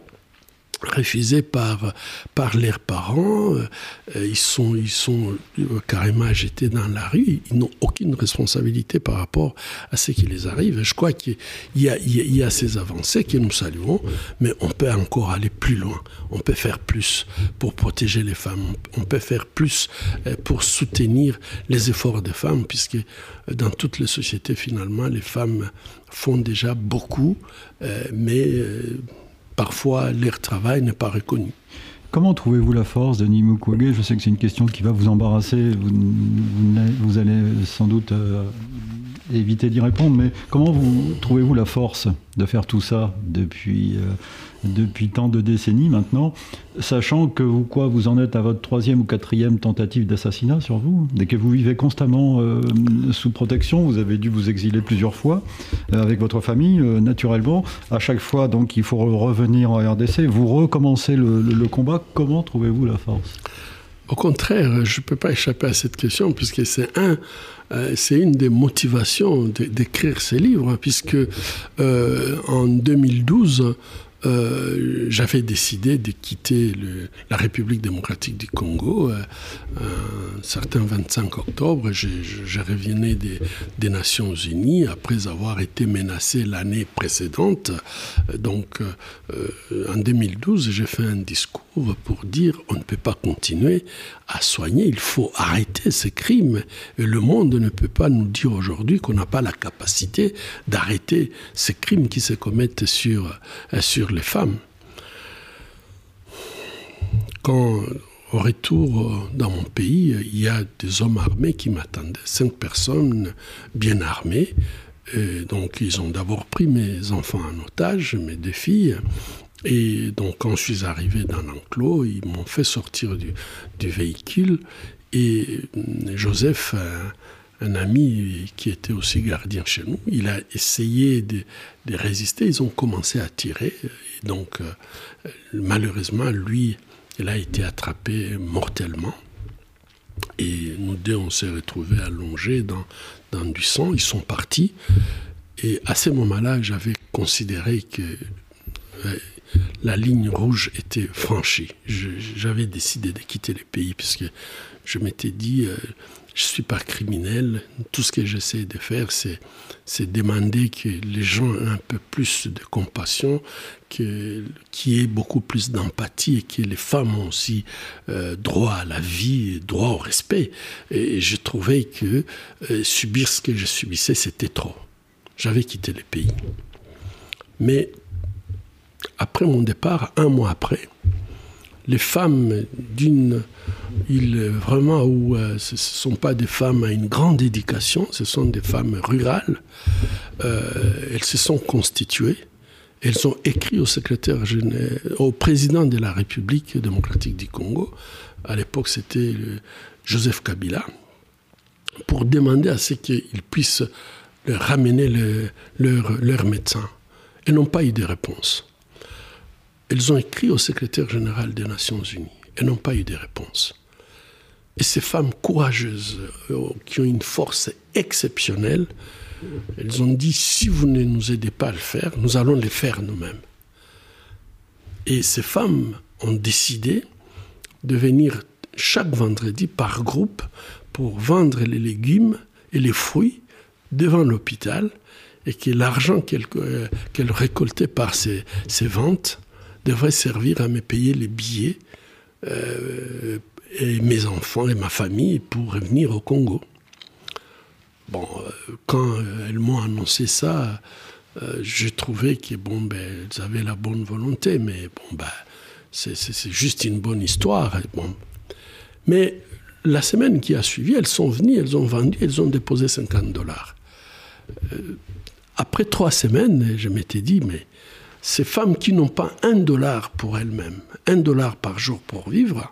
refusés par, par leurs parents. Euh, ils sont, ils sont euh, carrément jetés dans la rue. Ils n'ont aucune responsabilité par rapport à ce qui les arrive. Je crois qu'il y a, il y a ces avancées que nous saluons, mais on peut encore aller plus loin. On peut faire plus pour protéger les femmes. On peut faire plus euh, pour soutenir les efforts des femmes, puisque dans toutes les sociétés, finalement, les femmes font déjà beaucoup, mais parfois leur travail n'est pas reconnu. Comment trouvez-vous la force, Denis Mukwege? Je sais que c'est une question qui va vous embarrasser. Vous, allez sans doute euh, éviter d'y répondre, mais comment vous trouvez-vous la force de faire tout ça depuis euh, depuis tant de décennies maintenant, sachant que vous, quoi, vous en êtes à votre troisième ou quatrième tentative d'assassinat sur vous, et que vous vivez constamment euh, sous protection, vous avez dû vous exiler plusieurs fois euh, avec votre famille, naturellement. À chaque fois, donc, il faut revenir en RDC. Vous recommencez le, combat. Comment trouvez-vous la force? Au contraire, je ne peux pas échapper à cette question, puisque c'est un c'est une des motivations d'écrire ces livres, puisque en 2012, euh, j'avais décidé de quitter la République démocratique du Congo euh, un certain 25 octobre. Je, je, des, Nations Unies après avoir été menacé l'année précédente. Donc euh, en 2012, j'ai fait un discours pour dire on ne peut pas continuer à soigner, il faut arrêter ces crimes. Et le monde ne peut pas nous dire aujourd'hui qu'on n'a pas la capacité d'arrêter ces crimes qui se commettent sur, sur les femmes. Quand au retour dans mon pays, il y a des hommes armés qui m'attendaient, cinq personnes bien armées. Et donc ils ont d'abord pris mes enfants en otage, mes deux filles. Et donc quand je suis arrivé dans l'enclos, ils m'ont fait sortir du, véhicule. Et Joseph, un ami qui était aussi gardien chez nous, il a essayé de, résister. Ils ont commencé à tirer. Et donc, euh, malheureusement, lui, il a été attrapé mortellement. Et nous deux, on s'est retrouvés allongés dans, dans du sang. Ils sont partis. Et à ce moment-là, j'avais considéré que euh, la ligne rouge était franchie. J'avais décidé de quitter le pays puisque je m'étais dit, euh, je ne suis pas criminel. Tout ce que j'essaie de faire, c'est, demander que les gens aient un peu plus de compassion, qu'il y ait beaucoup plus d'empathie et que les femmes ont aussi euh, droit à la vie, droit au respect. Et je trouvais que euh, subir ce que je subissais, c'était trop. J'avais quitté le pays. Mais après mon départ, un mois après, les femmes d'une île vraiment où euh, ce ne sont pas des femmes à une grande éducation, ce sont des femmes rurales. Euh, elles se sont constituées. Elles ont écrit au secrétaire au président de la République démocratique du Congo, à l'époque c'était Joseph Kabila, pour demander à ce qu'ils puissent ramener leurs leur médecins. Elles n'ont pas eu de réponse. Elles ont écrit au secrétaire général des Nations Unies et n'ont pas eu de réponse. Et ces femmes courageuses, euh, qui ont une force exceptionnelle, elles ont dit, si vous ne nous aidez pas à le faire, nous allons le faire nous-mêmes. Et ces femmes ont décidé de venir chaque vendredi par groupe pour vendre les légumes et les fruits devant l'hôpital et que l'argent qu'elles euh, récoltaient par ces, ces ventes devrait servir à me payer les billets euh, et mes enfants et ma famille pour revenir au Congo. Bon, euh, quand euh, elles m'ont annoncé ça, j'ai trouvé que bon, ben, avaient la bonne volonté, mais bon, ben, c'est juste une bonne histoire. Bon. Mais la semaine qui a suivi, elles sont venues, elles ont vendu, elles ont déposé 50 dollars. après trois semaines, je m'étais dit, mais ces femmes qui n'ont pas un dollar pour elles-mêmes, un dollar par jour pour vivre,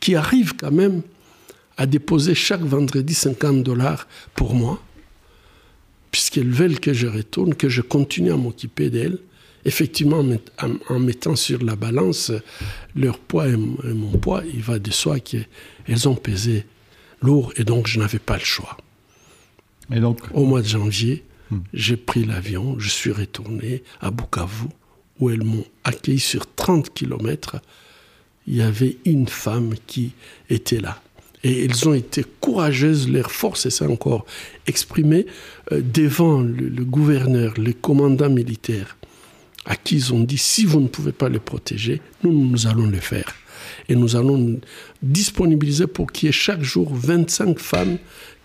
qui arrivent quand même à déposer chaque vendredi 50 dollars pour moi, puisqu'elles veulent que je retourne, que je continue à m'occuper d'elles, effectivement en mettant sur la balance leur poids et mon poids, il va de soi qu'elles ont pesé lourd et donc je n'avais pas le choix. Et donc Au mois de janvier, hmm. j'ai pris l'avion, je suis retourné à Bukavu où elles m'ont accueilli sur 30 kilomètres, il y avait une femme qui était là. Et elles ont été courageuses, leur force s'est encore exprimée euh, devant le, gouverneur, les commandants militaires, à qui ils ont dit, si vous ne pouvez pas les protéger, nous, nous allons le faire. Et nous allons disponibiliser pour qu'il y ait chaque jour 25 femmes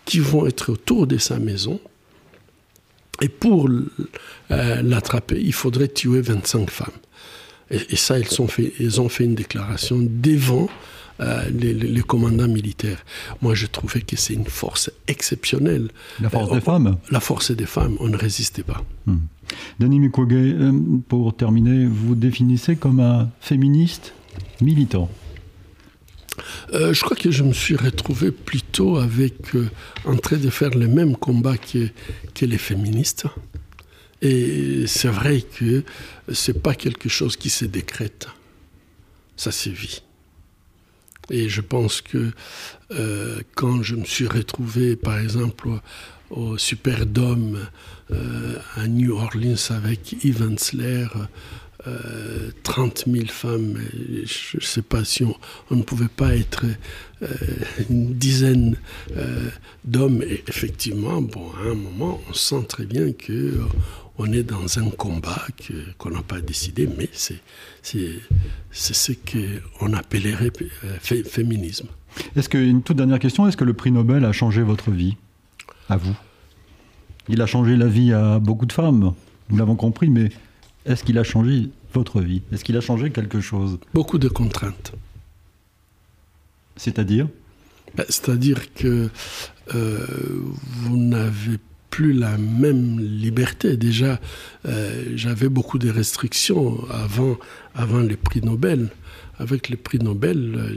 qui vont être autour de sa maison. Et pour euh, l'attraper, il faudrait tuer 25 femmes. Et, ça, ils ont, fait, ils ont fait une déclaration devant euh, les, commandants militaires. Moi, je trouvais que c'est une force exceptionnelle. La force des euh, femmes? La force des femmes, on ne résistait pas. Hmm. Denis Mukwege, pour terminer, vous définissez comme un féministe militant euh, je crois que je me suis retrouvé plutôt avec euh, en train de faire le même combat que, les féministes. Et c'est vrai que c'est pas quelque chose qui se décrète. Ça se vit. Et je pense que euh, quand je me suis retrouvé, par exemple, au, Superdome à New Orleans avec Yves Ensler, 30 euh, 000 femmes. Je ne sais pas si on, ne pouvait pas être euh, une dizaine euh, d'hommes. Et effectivement, bon, à un moment, on sent très bien que on est dans un combat qu'on n'a pas décidé, mais c'est ce qu'on appellerait féminisme. Est-ce que, une toute dernière question, est-ce que le prix Nobel a changé votre vie À vous? Il a changé la vie à beaucoup de femmes, nous l'avons compris, mais est-ce qu'il a changé votre vie? Est-ce qu'il a changé quelque chose? Beaucoup de contraintes. C'est-à-dire? Ben, C'est-à-dire que euh, vous n'avez plus la même liberté. Déjà, euh, j'avais beaucoup de restrictions avant, avant les prix Nobel. Avec les prix Nobel, euh,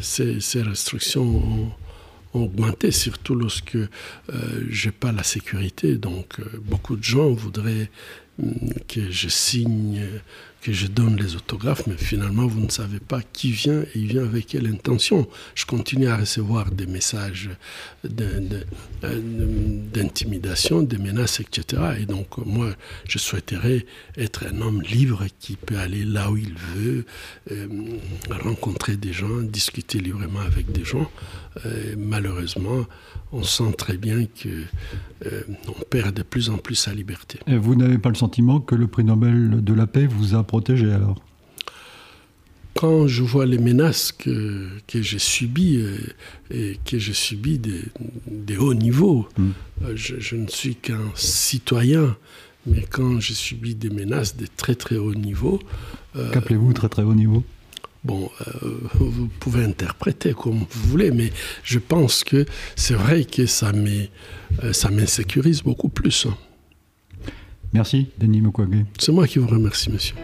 ces, ces restrictions ont, augmenté, surtout lorsque euh, j'ai pas la sécurité. Donc, beaucoup de gens voudraient que je signe, que je donne les autographes, mais finalement, vous ne savez pas qui vient et il vient avec quelle intention. Je continue à recevoir des messages d'intimidation, des menaces, etc. Et donc, moi, je souhaiterais être un homme libre qui peut aller là où il veut, euh, rencontrer des gens, discuter librement avec des gens. Euh, malheureusement, on sent très bien qu'on euh, perd de plus en plus sa liberté. Et vous n'avez pas le sentiment que le prix Nobel de la paix vous a protégé alors? Quand je vois les menaces que, que j'ai subies euh, et que j'ai subies des, des hauts niveaux, hmm. euh, je, ne suis qu'un citoyen, mais quand j'ai subi des menaces de très très haut niveau. Qu'appelez-vous très très haut niveau Bon, euh, vous pouvez interpréter comme vous voulez, mais je pense que c'est vrai que ça euh, m'insécurise beaucoup plus. Merci, Denis Mukwege. C'est moi qui vous remercie, monsieur.